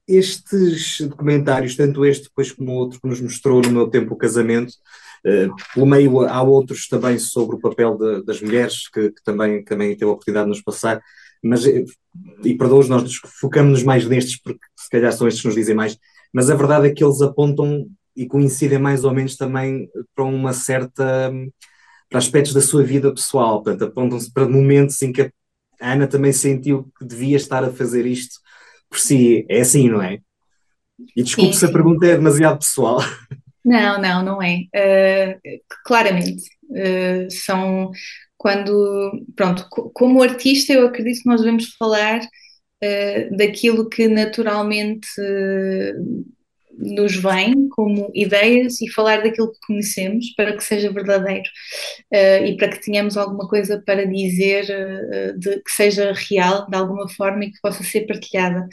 estes documentários, tanto este depois como o outro que nos mostrou no meu tempo o casamento, uh, pelo meio há outros também sobre o papel de, das mulheres, que, que, também, também teve a oportunidade de nos passar, mas, eh, e perdoa-os, nós focamos-nos mais nestes, porque se calhar são estes que nos dizem mais, mas a verdade é que eles apontam e coincidem mais ou menos também para uma certa para aspectos da sua vida pessoal, portanto, apontam-se para momentos em que a Ana também sentiu que devia estar a fazer isto por si. É assim, não é? E desculpe sim, se a pergunta é demasiado pessoal. Não, não, não é. Uh, claramente. Uh, são quando, pronto, como artista, eu acredito que nós devemos falar uh, daquilo que naturalmente nos vem como ideias e falar daquilo que conhecemos para que seja verdadeiro uh, e para que tenhamos alguma coisa para dizer uh, de, que seja real de alguma forma e que possa ser partilhada.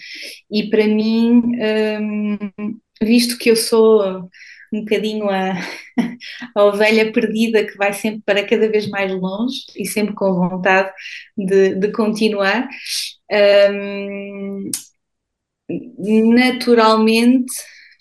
E para mim, um, ehm, visto que eu sou um bocadinho a, <laughs> a ovelha perdida que vai sempre para cada vez mais longe e sempre com vontade de, de continuar. Um, ehm, naturalmente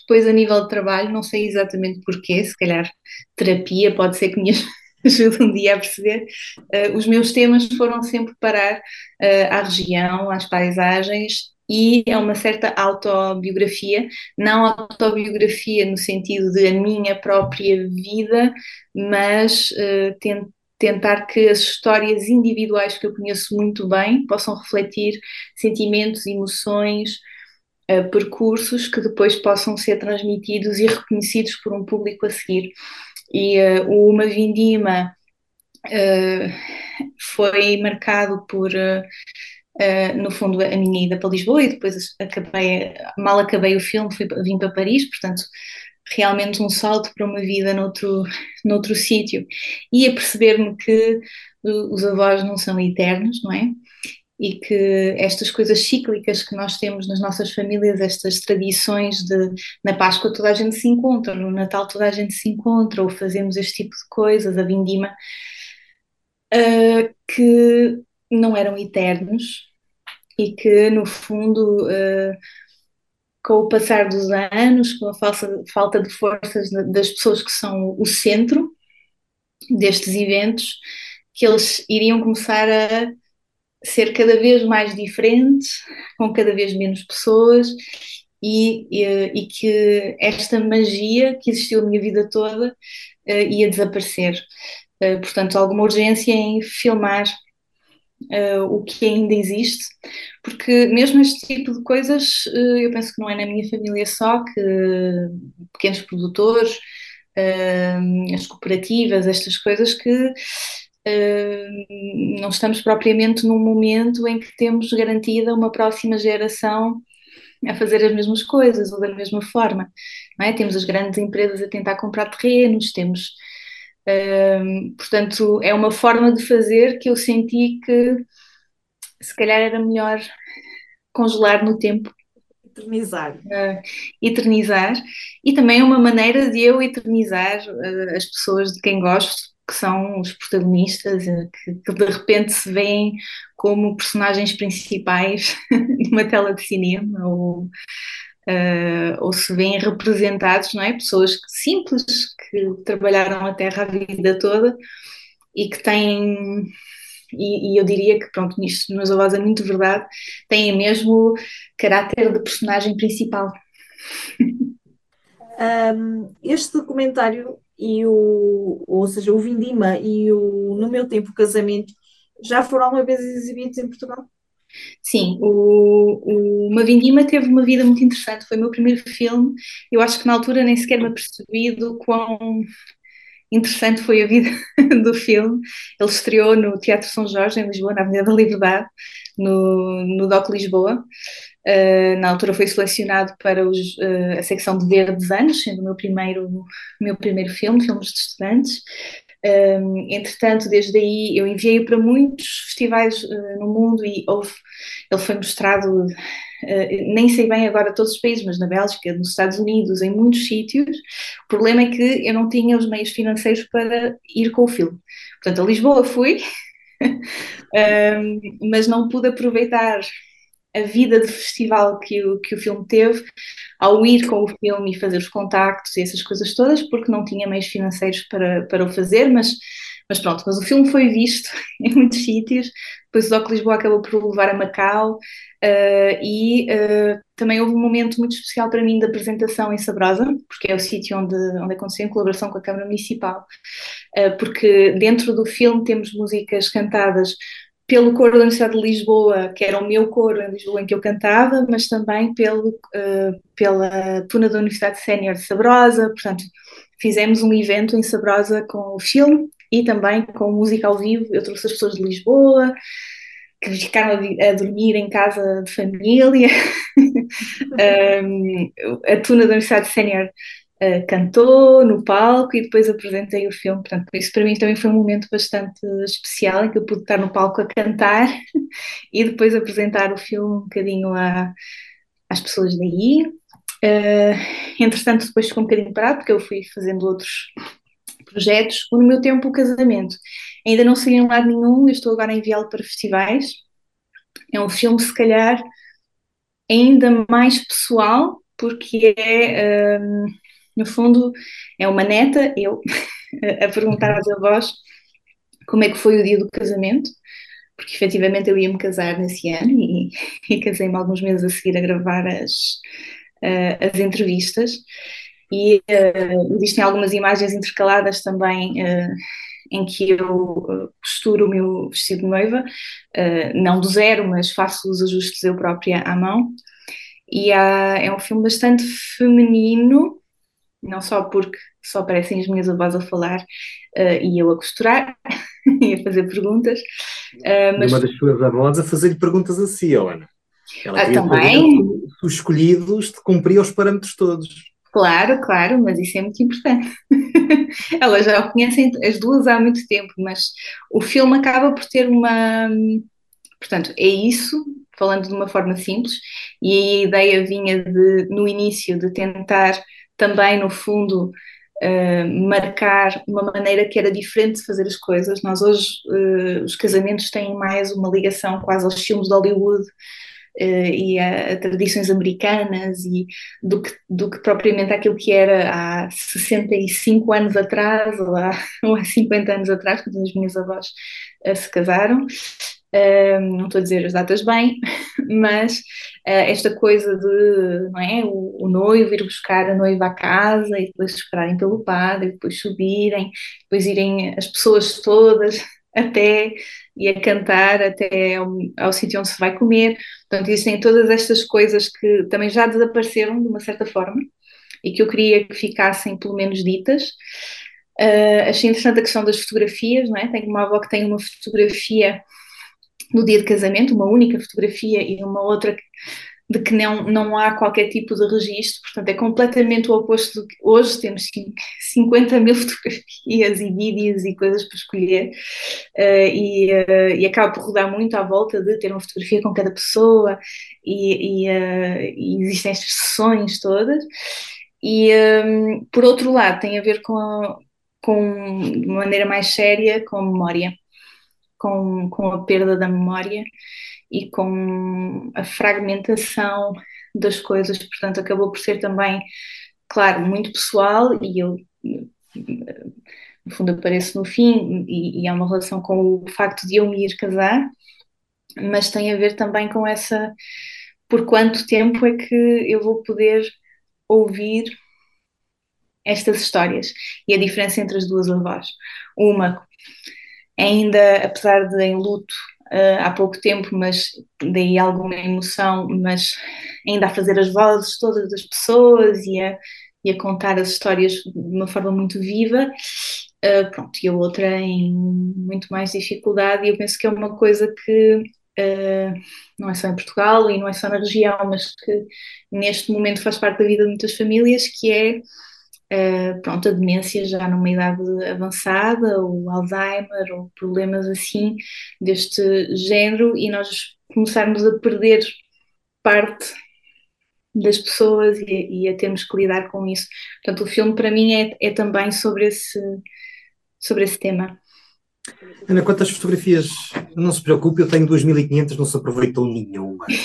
depois, a nível de trabalho, não sei exatamente porquê, se calhar terapia pode ser que me <laughs> ajude um dia a perceber. Uh, os meus temas foram sempre parar uh, à região, às paisagens e é uma certa autobiografia, não autobiografia no sentido de a minha própria vida, mas uh, tentar que as histórias individuais que eu conheço muito bem possam refletir sentimentos, emoções, uh, percursos que depois possam ser transmitidos e reconhecidos por um público a seguir. E uh, o Uma Vindima uh, foi marcado por, no fundo, a minha ida para Lisboa e depois acabei, mal acabei o filme, fui, vim para Paris, portanto realmente um salto para uma vida noutro, noutro sítio e a perceber-me que os avós não são eternos, não é? E que estas coisas cíclicas que nós temos nas nossas famílias, estas tradições de na Páscoa toda a gente se encontra, no Natal toda a gente se encontra, ou fazemos este tipo de coisas, a vindima. uh, que não eram eternos e que, no fundo, uh, com o passar dos anos, com a falsa, falta de forças das pessoas que são o centro destes eventos, que eles iriam começar a ser cada vez mais diferentes, com cada vez menos pessoas, e, e, e que esta magia que existiu a minha vida toda uh, ia desaparecer. Uh, portanto, alguma urgência em filmar uh, o que ainda existe, porque mesmo este tipo de coisas, eu penso que não é na minha família só, que pequenos produtores, as cooperativas, estas coisas que não estamos propriamente num momento em que temos garantida uma próxima geração a fazer as mesmas coisas ou da mesma forma. É? Temos as grandes empresas a tentar comprar terrenos, temos portanto, é uma forma de fazer que eu senti que se calhar era melhor congelar no tempo. Eternizar. Uh, eternizar. E também é uma maneira de eu eternizar uh, as pessoas de quem gosto, que são os protagonistas, uh, que, que, de repente se veem como personagens principais <laughs> numa tela de cinema ou uh, ou se veem representados, não é? Pessoas simples que trabalharam a terra a vida toda e que têm, e, e eu diria que, pronto, nisto nos avós é muito verdade, têm mesmo caráter de personagem principal. Um, este documentário e o, ou seja, o Vindima e o No Meu Tempo Casamento já foram alguma vez exibidos em Portugal? Sim, o, o Uma Vindima teve uma vida muito interessante, foi o meu primeiro filme. Eu acho que na altura nem sequer me apercebi do quão interessante foi a vida <laughs> do filme. Ele estreou no Teatro São Jorge, em Lisboa, na Avenida da Liberdade, no, no DOC Lisboa. Uh, na altura foi selecionado para os, uh, a secção de Verdes Anos, sendo o meu primeiro, meu primeiro filme, filmes de estudantes. Um, entretanto, desde aí eu enviei-o para muitos festivais uh, no mundo e houve, ele foi mostrado, uh, nem sei bem agora todos os países, mas na Bélgica, nos Estados Unidos, em muitos sítios. O problema é que eu não tinha os meios financeiros para ir com o filme. Portanto, a Lisboa fui, um, <laughs> mas não pude aproveitar a vida de festival que o, que o filme teve ao ir com o filme e fazer os contactos e essas coisas todas, porque não tinha meios financeiros para, para o fazer, mas, mas pronto, mas o filme foi visto <laughs> em muitos sítios, depois o Doc Lisboa acabou por levar a Macau uh, e uh, também houve um momento muito especial para mim da apresentação em Sabrosa, porque é o sítio onde, onde aconteceu em colaboração com a Câmara Municipal, uh, porque dentro do filme temos músicas cantadas pelo coro da Universidade de Lisboa, que era o meu coro em Lisboa em que eu cantava, mas também pelo, uh, pela tuna da Universidade Sénior de Sabrosa, portanto, fizemos um evento em Sabrosa com o filme e também com música ao vivo, eu trouxe as pessoas de Lisboa, que ficaram a, dormir em casa de família, <laughs> um, a tuna da Universidade Sénior uh, cantou no palco e depois apresentei o filme. Portanto, isso para mim também foi um momento bastante especial em que eu pude estar no palco a cantar <laughs> e depois apresentar o filme um bocadinho a, às pessoas daí. Uh, entretanto, depois ficou um bocadinho parado porque eu fui fazendo outros projetos. No meu tempo, o casamento ainda não saiu em lado nenhum, eu estou agora a enviá-lo para festivais. É um filme, se calhar, ainda mais pessoal, porque é. Um, no fundo, é uma neta, eu, <laughs> a perguntar aos avós como é que foi o dia do casamento, porque efetivamente eu ia me casar nesse ano e, <laughs> e casei-me alguns meses a seguir a gravar as, uh, as entrevistas. E uh, existem algumas imagens intercaladas também uh, em que eu costuro o meu vestido de noiva, não do zero, mas faço os ajustes eu própria à mão. E há, é um filme bastante feminino, não só porque só aparecem as minhas avós a falar uh, e eu a costurar <laughs> e a fazer perguntas. Uh, mas... Uma das suas avós a fazer-lhe perguntas a si, Ana. Ela ah, também? Os escolhidos de cumprir os parâmetros todos. Claro, claro, mas isso é muito importante. <laughs> Elas já o conhecem as duas há muito tempo, mas o filme acaba por ter uma. Portanto, é isso, falando de uma forma simples, e a ideia vinha de, no início de tentar também, no fundo, uh, marcar uma maneira que era diferente de fazer as coisas. Nós hoje, uh, os casamentos têm mais uma ligação quase aos filmes de Hollywood, e a, a, tradições americanas e do que, do que propriamente aquilo que era há 65 anos atrás ou há, <laughs> ou há 50 anos atrás, quando as minhas avós uh, se casaram. Uh, não estou a dizer as datas bem, <laughs> mas esta coisa de não é, o, o, noivo ir buscar a noiva à casa e depois esperarem pelo padre, depois subirem, depois irem as pessoas todas <laughs> até e a cantar até ao, ao sítio onde se vai comer. Portanto, existem todas estas coisas que também já desapareceram de uma certa forma e que eu queria que ficassem pelo menos ditas. Uh, achei interessante a questão das fotografias, não é? Tenho uma avó que tem uma fotografia no dia de casamento, uma única fotografia e uma outra de que não, não há qualquer tipo de registro, portanto é completamente o oposto do que hoje temos 50 mil <laughs> fotografias e vídeos e coisas para escolher uh, e, uh, e acaba por rodar muito à volta de ter uma fotografia com cada pessoa e, e, uh, e existem estas sessões todas. E um, por outro lado tem a ver com, com de maneira mais séria com a memória com, com a perda da memória e com a fragmentação das coisas, portanto, acabou por ser também, claro, muito pessoal e eu, no fundo, apareço no fim e, e há uma relação com o facto de eu me ir casar, mas tem a ver também com essa. Por quanto tempo é que eu vou poder ouvir estas histórias e a diferença entre as duas avós. Uma, ainda, apesar de em luto, uh, há pouco tempo, mas daí alguma emoção, mas ainda a fazer as vozes todas das pessoas e a, e a contar as histórias de uma forma muito viva. Uh, pronto, e a outra em muito mais dificuldade, e eu penso que é uma coisa que uh, não é só em Portugal e não é só na região, mas que neste momento faz parte da vida de muitas famílias, que é uh, pronto, a demência já numa idade avançada, ou Alzheimer, ou problemas assim deste género, e nós começarmos a perder parte das pessoas e, e, a termos que lidar com isso. Portanto, o filme para mim é, é também sobre esse, sobre esse tema. Ana, quantas fotografias? Não se preocupe, eu tenho 2.500, não se aproveitou nenhuma. <laughs>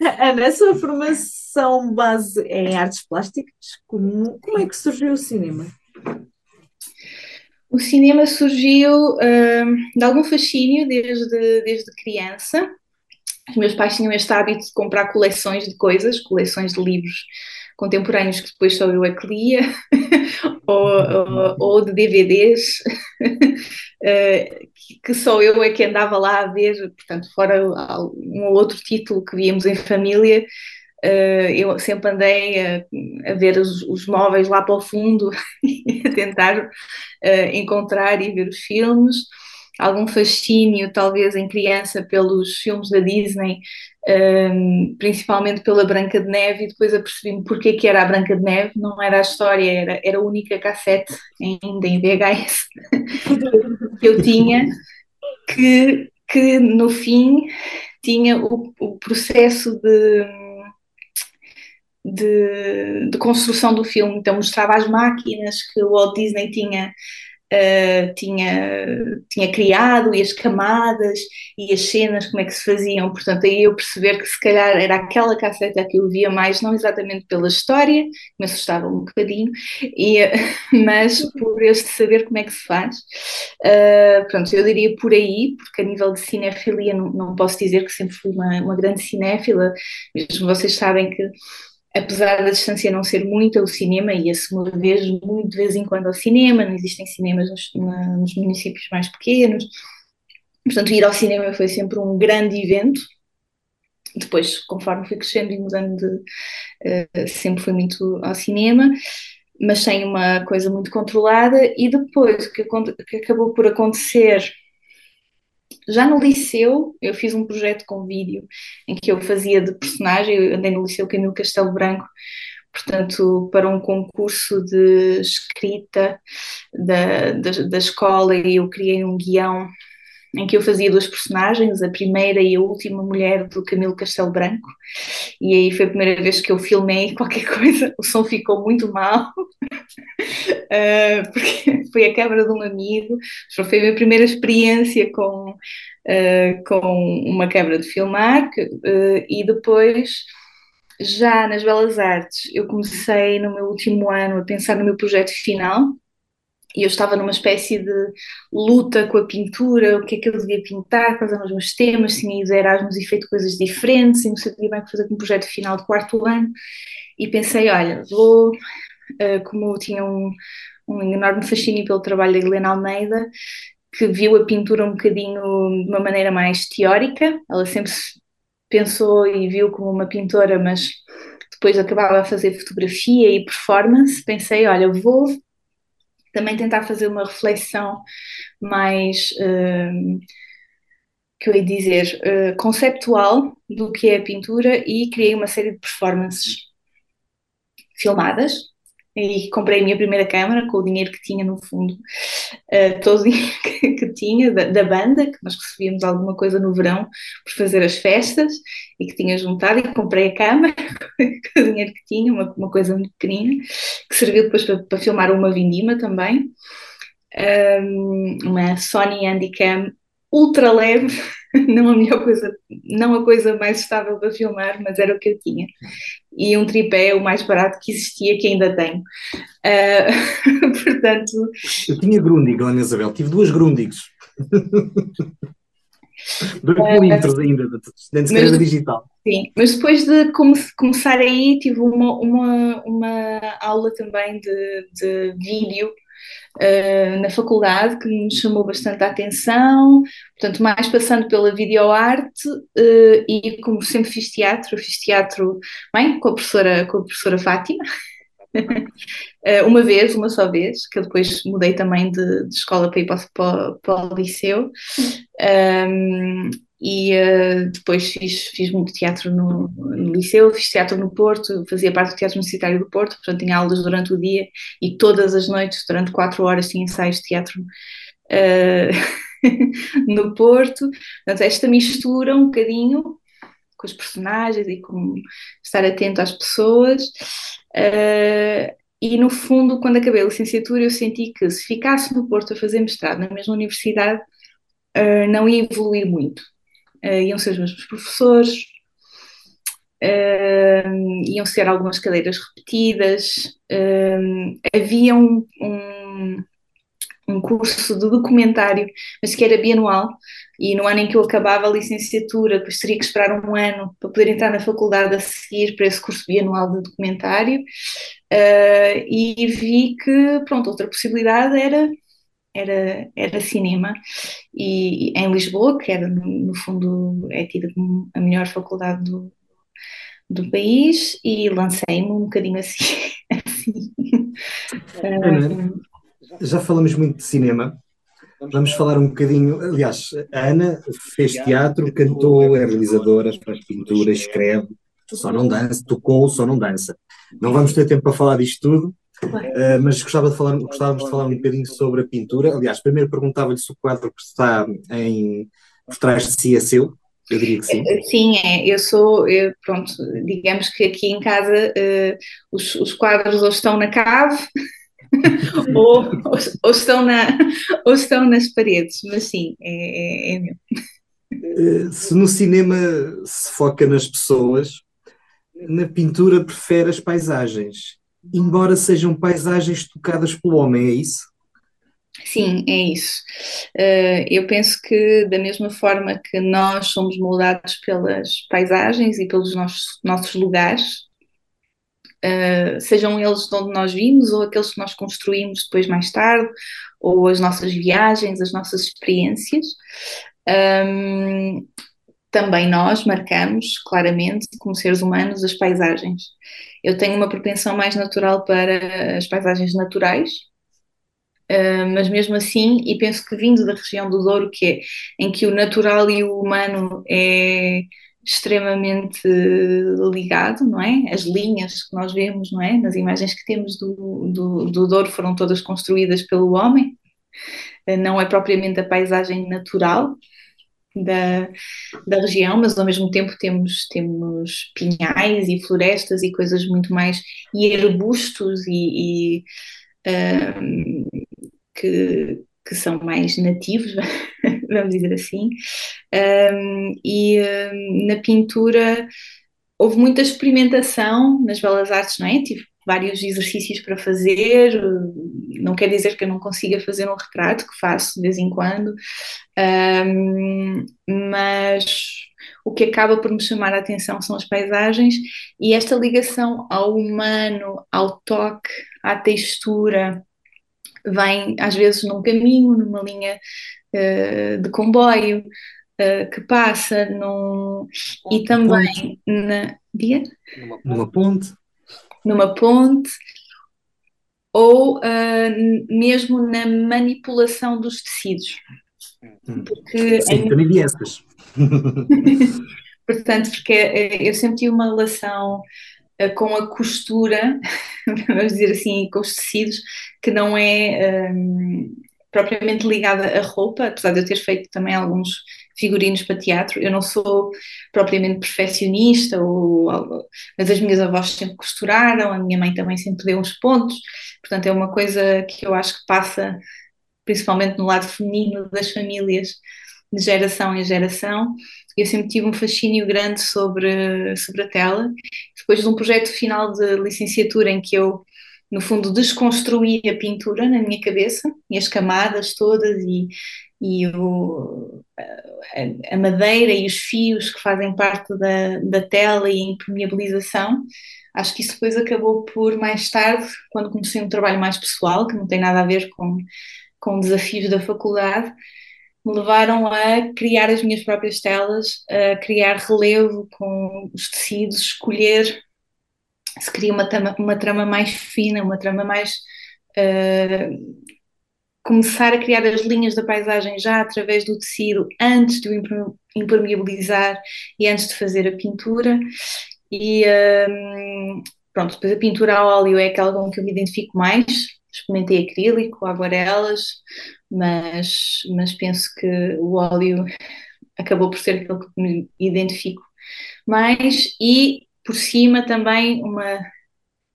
Ana, a sua formação base é em artes plásticas? Como, como é que surgiu o cinema? O cinema surgiu uh, de algum fascínio desde, desde criança. Os meus pais tinham este hábito de comprar coleções de coisas, coleções de livros contemporâneos que depois só eu é que lia, <laughs> ou, ou, ou, de DVDs, uh, <laughs> que só eu é que andava lá a ver, portanto, fora um ou outro título que víamos em família, eu sempre andei a, a ver os, os, móveis lá para o fundo e <laughs> a tentar uh, encontrar e ver os filmes. Algum fascínio, talvez em criança, pelos filmes da Disney, ehm, principalmente pela Branca de Neve, e depois apercebi-me porque que era a Branca de Neve, não era a história, era, era a única cassete ainda em VHS <laughs> que eu tinha, que, que no fim tinha o, o processo de, de, de, construção do filme. Então mostrava as máquinas que o Walt Disney tinha uh, tinha, tinha criado e as camadas e as cenas, como é que se faziam. Portanto, aí eu perceber que se calhar era aquela casseta que eu via mais, não exatamente pela história, me assustava um bocadinho, e, <laughs> mas por este saber como é que se faz. Uh, pronto, eu diria por aí, porque a nível de cinefilia não, não posso dizer que sempre fui uma, uma grande cinéfila, mesmo vocês sabem que apesar da distância não ser muito ao cinema, ia-se uma vez, muito de vez em quando ao cinema, não existem cinemas nos, na, nos municípios mais pequenos, portanto ir ao cinema foi sempre um grande evento, depois conforme fui crescendo e mudando de, uh, sempre fui muito ao cinema, mas sem uma coisa muito controlada, e depois que, que acabou por acontecer já no liceu, eu fiz um projeto com vídeo em que eu fazia de personagem, eu andei no Liceu Camilo Castelo Branco, portanto, para um concurso de escrita da, da, da escola, e eu criei um guião em que eu fazia duas personagens, a primeira e a última mulher do Camilo Castelo Branco, e aí foi a primeira vez que eu filmei <laughs> qualquer coisa, o som ficou muito mal, uh, <laughs> porque <laughs> foi a câmara de um amigo, foi a minha primeira experiência com, uh, com uma câmara de filmar, uh, e depois já nas Belas Artes, eu comecei no meu último ano a pensar no meu projeto final, e eu estava numa espécie de luta com a pintura, o que é que eu devia pintar, quais eram os meus temas, tinha ido Erasmus e feito coisas diferentes, e não sabia bem o que fazer com o projeto final de quarto ano, e pensei, olha, vou, uh, como eu tinha um, um enorme fascínio pelo trabalho da Helena Almeida, que viu a pintura um bocadinho de uma maneira mais teórica, ela sempre pensou e viu como uma pintora, mas depois acabava a fazer fotografia e performance, pensei, olha, vou também tentar fazer uma reflexão mais, uh, que eu ia dizer, uh, conceptual do que é a pintura e criei uma série de performances filmadas e comprei a minha primeira câmara com o dinheiro que tinha no fundo, uh, todo o dinheiro <laughs> que, que tinha da, da, banda, que nós recebíamos alguma coisa no verão por fazer as festas e que tinha juntado e comprei a câmara <laughs> com o dinheiro que tinha, uma, uma coisa muito pequenina, que serviu depois para, para filmar uma vindima também, um, uma Sony Handycam ultra leve, <laughs> não a melhor coisa, não a coisa mais estável para filmar, mas era o que eu tinha e um tripé o mais barato que existia, que ainda tenho. Uh, <laughs> portanto. Eu tinha Grundig, Ana Isabel, tive duas Grundigs. <laughs> Dois uh, milímetros ainda, de mas, digital. Sim, mas depois de come começar aí, tive uma, uma, uma aula também de, de vídeo uh, na faculdade que me chamou bastante a atenção, portanto, mais passando pela videoarte uh, e como sempre fiz teatro, fiz teatro bem, com, a professora, com a professora Fátima. uh, <laughs> uma vez, uma só vez, que eu depois mudei também de, de escola para ir para, para, para o liceu. Um, e uh, depois fiz, fiz muito teatro no, no, liceu, fiz teatro no Porto, fazia parte do Teatro Universitário do Porto, portanto tinha aulas durante o dia e todas as noites, durante quatro horas, tinha ensaios de teatro uh, <laughs> no Porto. Portanto, esta mistura um bocadinho com os personagens e com estar atento às pessoas. Uh, e no fundo, quando acabei a licenciatura, eu senti que se ficasse no Porto a fazer mestrado na mesma universidade, não ia evoluir muito uh, iam ser os mesmos professores, uh, iam ser algumas cadeiras repetidas, uh, havia um, um, um, curso de documentário, mas que era bianual, e no ano em que eu acabava a licenciatura, depois teria que esperar um ano para poder entrar na faculdade a seguir para esse curso bianual de documentário, e vi que, pronto, outra possibilidade era era, era cinema e, em Lisboa, que era no, fundo é tida como a melhor faculdade do, do país e lancei-me um bocadinho assim. <laughs> assim. Ana, já falamos muito de cinema. Vamos falar um bocadinho. Aliás, a Ana fez teatro, cantou, é realizadora, faz pintura, escreve, só não dança, tocou, só não dança. Não vamos ter tempo para falar disto tudo, Uh, mas gostava de falar, gostávamos de falar um bocadinho sobre a pintura. Aliás, primeiro perguntava-lhe se o quadro que está em, por trás de si é seu. Eu diria que sim. Eh, sim, é. Eu sou, eu, pronto, digamos que aqui em casa uh, os, os, quadros ou estão na cave ou, <laughs> ou, ou, estão na, ou estão nas paredes, mas sim, é, é, é meu. Uh, se no cinema se foca nas pessoas, na pintura prefere as paisagens embora sejam paisagens tocadas pelo homem, é isso? Sim, é isso. Uh, eu penso que, da mesma forma que nós somos moldados pelas paisagens e pelos nossos, nossos lugares, uh, sejam eles de onde nós vimos ou aqueles que nós construímos depois mais tarde, ou as nossas viagens, as nossas experiências, ehm, também nós marcamos claramente, como seres humanos, as paisagens. Eu tenho uma propensão mais natural para as paisagens naturais, uh, mas mesmo assim, e penso que vindo da região do Douro, que é em que o natural e o humano é extremamente ligado, não é? As linhas que nós vemos, não é? Nas imagens que temos do, do, do Douro foram todas construídas pelo homem. não é propriamente a paisagem natural da, da região, mas ao mesmo tempo temos, temos pinhais e florestas e coisas muito mais, e arbustos e, e um, que, que são mais nativos, <laughs> vamos dizer assim, um, e um, na pintura houve muita experimentação nas belas artes, não é? Tive vários exercícios para fazer, não quer dizer que eu não consiga fazer um retrato, que faço de vez em quando, um, mas o que acaba por me chamar a atenção são as paisagens e esta ligação ao humano, ao toque, à textura, vem às vezes num caminho, numa linha uh, de comboio uh, que passa num, e também na dia? Numa, numa ponte numa ponte ou uh, mesmo na manipulação dos tecidos. Hum. Porque Sim, também vi essas. Portanto, porque eh, eu senti uma relação uh, com a costura, <laughs> vamos dizer assim, com os tecidos, que não é um, propriamente ligada à roupa, apesar de eu ter feito também alguns figurinos para teatro. Eu não sou propriamente perfeccionista, ou, mas as minhas avós sempre costuraram, a minha mãe também sempre deu uns pontos, portanto é uma coisa que eu acho que passa principalmente no lado feminino das famílias de geração em geração. Eu sempre tive um fascínio grande sobre, sobre a tela. Depois de um projeto final de licenciatura em que eu no fundo, desconstruí a pintura na minha cabeça e as camadas todas e, e o, a, madeira e os fios que fazem parte da, da tela e a impermeabilização. Acho que isso depois acabou por, mais tarde, quando comecei um trabalho mais pessoal, que não tem nada a ver com, com desafios da faculdade, me levaram a criar as minhas próprias telas, a criar relevo com os tecidos, escolher se queria uma uma trama mais fina, uma trama mais. Uh, começar a criar as linhas da paisagem já através do tecido, antes de o impermeabilizar e antes de fazer a pintura. E um, pronto, depois a pintura a óleo é aquela com que eu me identifico mais. Experimentei acrílico, aguarelas, mas, mas penso que o óleo <laughs> acabou por ser aquele que me identifico mais. E por cima também uma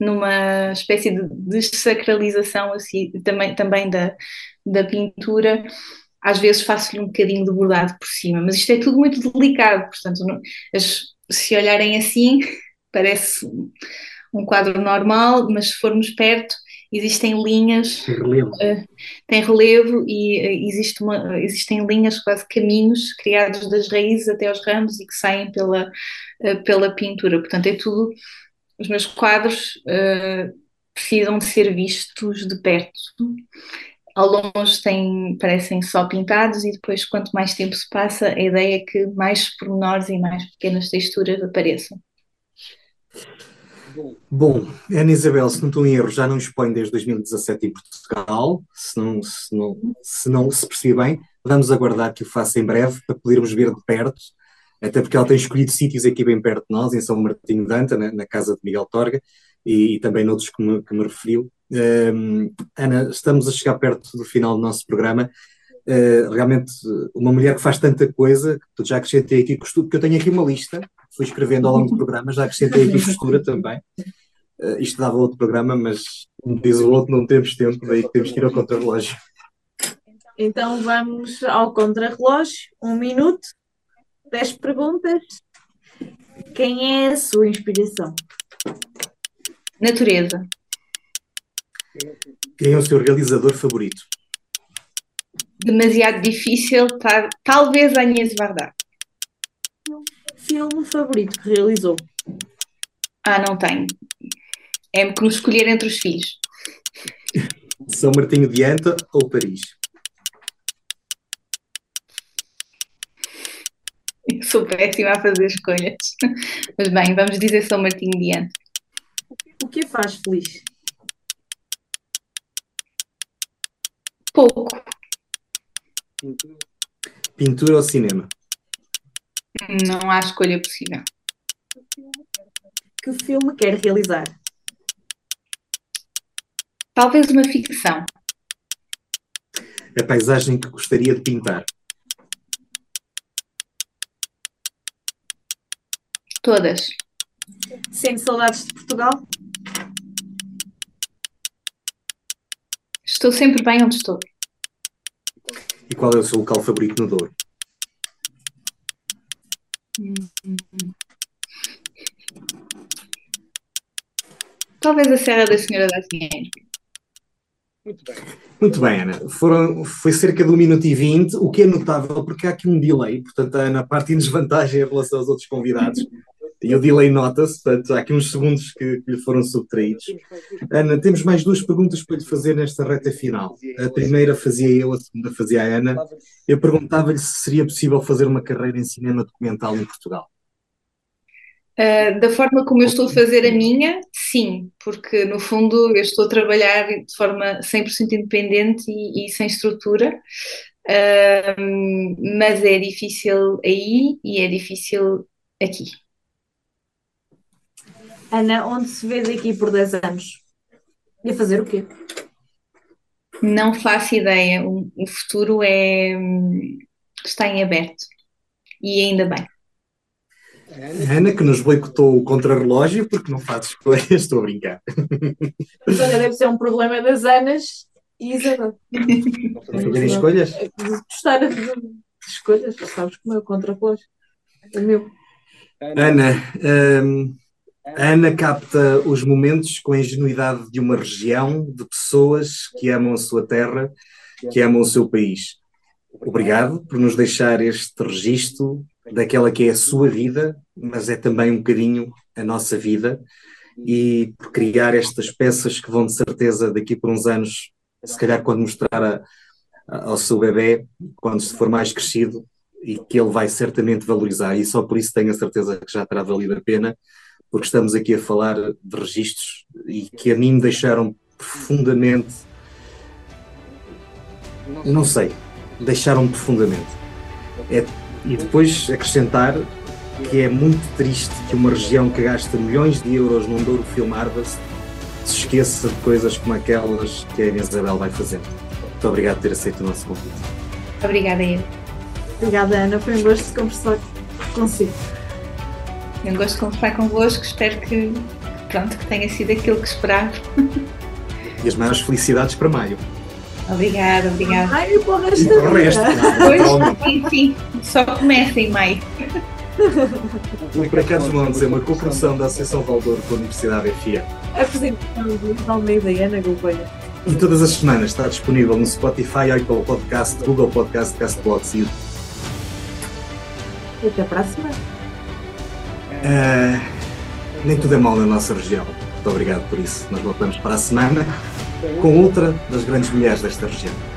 numa espécie de desacralização assim, também, também da, da pintura, às vezes faço-lhe um bocadinho de bordado por cima, mas isto é tudo muito delicado, portanto, não, as, se olharem assim, <laughs> parece um quadro normal, mas se formos perto, existem linhas, tem relevo, uh, tem relevo e uh, existe uma, existem linhas, quase caminhos, criados das raízes até aos ramos e que saem pela, eh, pela pintura. Portanto, é tudo. Os meus quadros uh, precisam de ser vistos de perto. Ao longe têm, parecem só pintados e depois, quanto mais tempo se passa, a ideia é que mais pormenores e mais pequenas texturas apareçam. Bom, Ana Isabel, se não estou em erro, já não expõe desde 2017 em Portugal, se não se, não, se, não se bem, vamos aguardar que o faça em breve para podermos ver de perto até porque ela tem escolhido sítios aqui bem perto de nós, em São Martinho de Anta, na, na casa de Miguel Torga, e, e também noutros que me, que me referiu. Um, Ana, estamos a chegar perto do final do nosso programa. Uh, realmente, uma mulher que faz tanta coisa, que já acrescentei aqui costura, porque eu tenho aqui uma lista, fui escrevendo ao longo do programa, já acrescentei aqui costura também. Uh, isto dava outro programa, mas como diz o outro, não temos tempo, daí temos que ir ao contrarrelógio. Então vamos ao contrarrelógio, um minuto. 10 perguntas. Quem é a sua inspiração? Natureza. Quem é o seu realizador favorito? Demasiado difícil, tá, talvez a Inês Varda. Filme favorito que realizou? Ah, não tenho. É como escolher entre os filhos. São Martinho de Anta ou Paris? <laughs> Sou péssima a fazer escolhas. Mas bem, vamos dizer São Martinho diante. O que faz feliz? Pouco. Pintura ou cinema? Não há escolha possível. Que filme quer realizar? Talvez uma ficção. a paisagem que gostaria de pintar? Todas. Sente saudades de Portugal? Estou sempre bem onde estou. E qual é o seu local favorito no Douro? Talvez a Serra da Senhora da Dinheiro. Muito bem, Ana. Foram, foi cerca de 1 minuto e 20, o que é notável porque há aqui um delay, portanto a Ana parte em desvantagem em relação aos outros convidados. <laughs> E o delay nota-se, portanto há aqui uns segundos que, lhe foram subtraídos. Ana, temos mais duas perguntas para lhe fazer nesta reta final. A primeira fazia eu, a segunda fazia a Ana. Eu perguntava-lhe se seria possível fazer uma carreira em cinema documental em Portugal. Uh, da forma como eu estou a fazer a minha, sim, porque no fundo eu estou a trabalhar de forma 100% independente e, e sem estrutura, uh, mas é difícil aí e é difícil aqui. Ana, onde se vê daqui por 10 anos? E a fazer o quê? Não faço ideia. O, futuro é, está em aberto. E ainda bem. Ana, que nos boicotou o contrarrelógio porque não faz escolhas, <laughs> estou a brincar. Mas olha, deve ser um problema das Anas e Isabel. Fazer escolhas? Gostar de, de escolhas, sabes como é o contrarrelógio. É meu. Ana, hum, a Ana capta os momentos com a ingenuidade de uma região, de pessoas que amam a sua terra, que amam o seu país. Obrigado por nos deixar este registro daquela que é a sua vida, mas é também um bocadinho a nossa vida, e por criar estas peças que vão de certeza daqui por uns anos, se calhar quando mostrar a, a, ao seu bebê, quando se for mais crescido, e que ele vai certamente valorizar, e só por isso tenho a certeza que já terá valido a pena, porque estamos aqui a falar de registros e que a mim me deixaram profundamente. Não sei, deixaram-me profundamente. É, e depois acrescentar que é muito triste que uma região que gasta milhões de euros num Douro Film Harvest se esqueça de coisas como aquelas que a Isabel vai fazendo. Muito obrigado por ter aceito o nosso convite. Obrigada, eu. Obrigada, Ana. Foi um gosto de conversar consigo. É um gosto de conversar convosco. Espero que, pronto, que tenha sido aquilo que esperava. E as maiores felicidades para maio. Obrigada, obrigada. Ai, para o resto E para o resto. Pois, enfim, só começa em maio. O Para Cá dos Montes é uma cooperação da Associação Valdouro com a Universidade FIA. Apresentação de Almeida e Ana Gouveia. E todas as semanas está disponível no Spotify, Apple Podcast, Google Podcast, Castbox e YouTube. E até a semana. Ah, nem tudo é mal na nossa região. Muito obrigado por isso. Nós voltamos para a semana com outra das grandes mulheres desta região.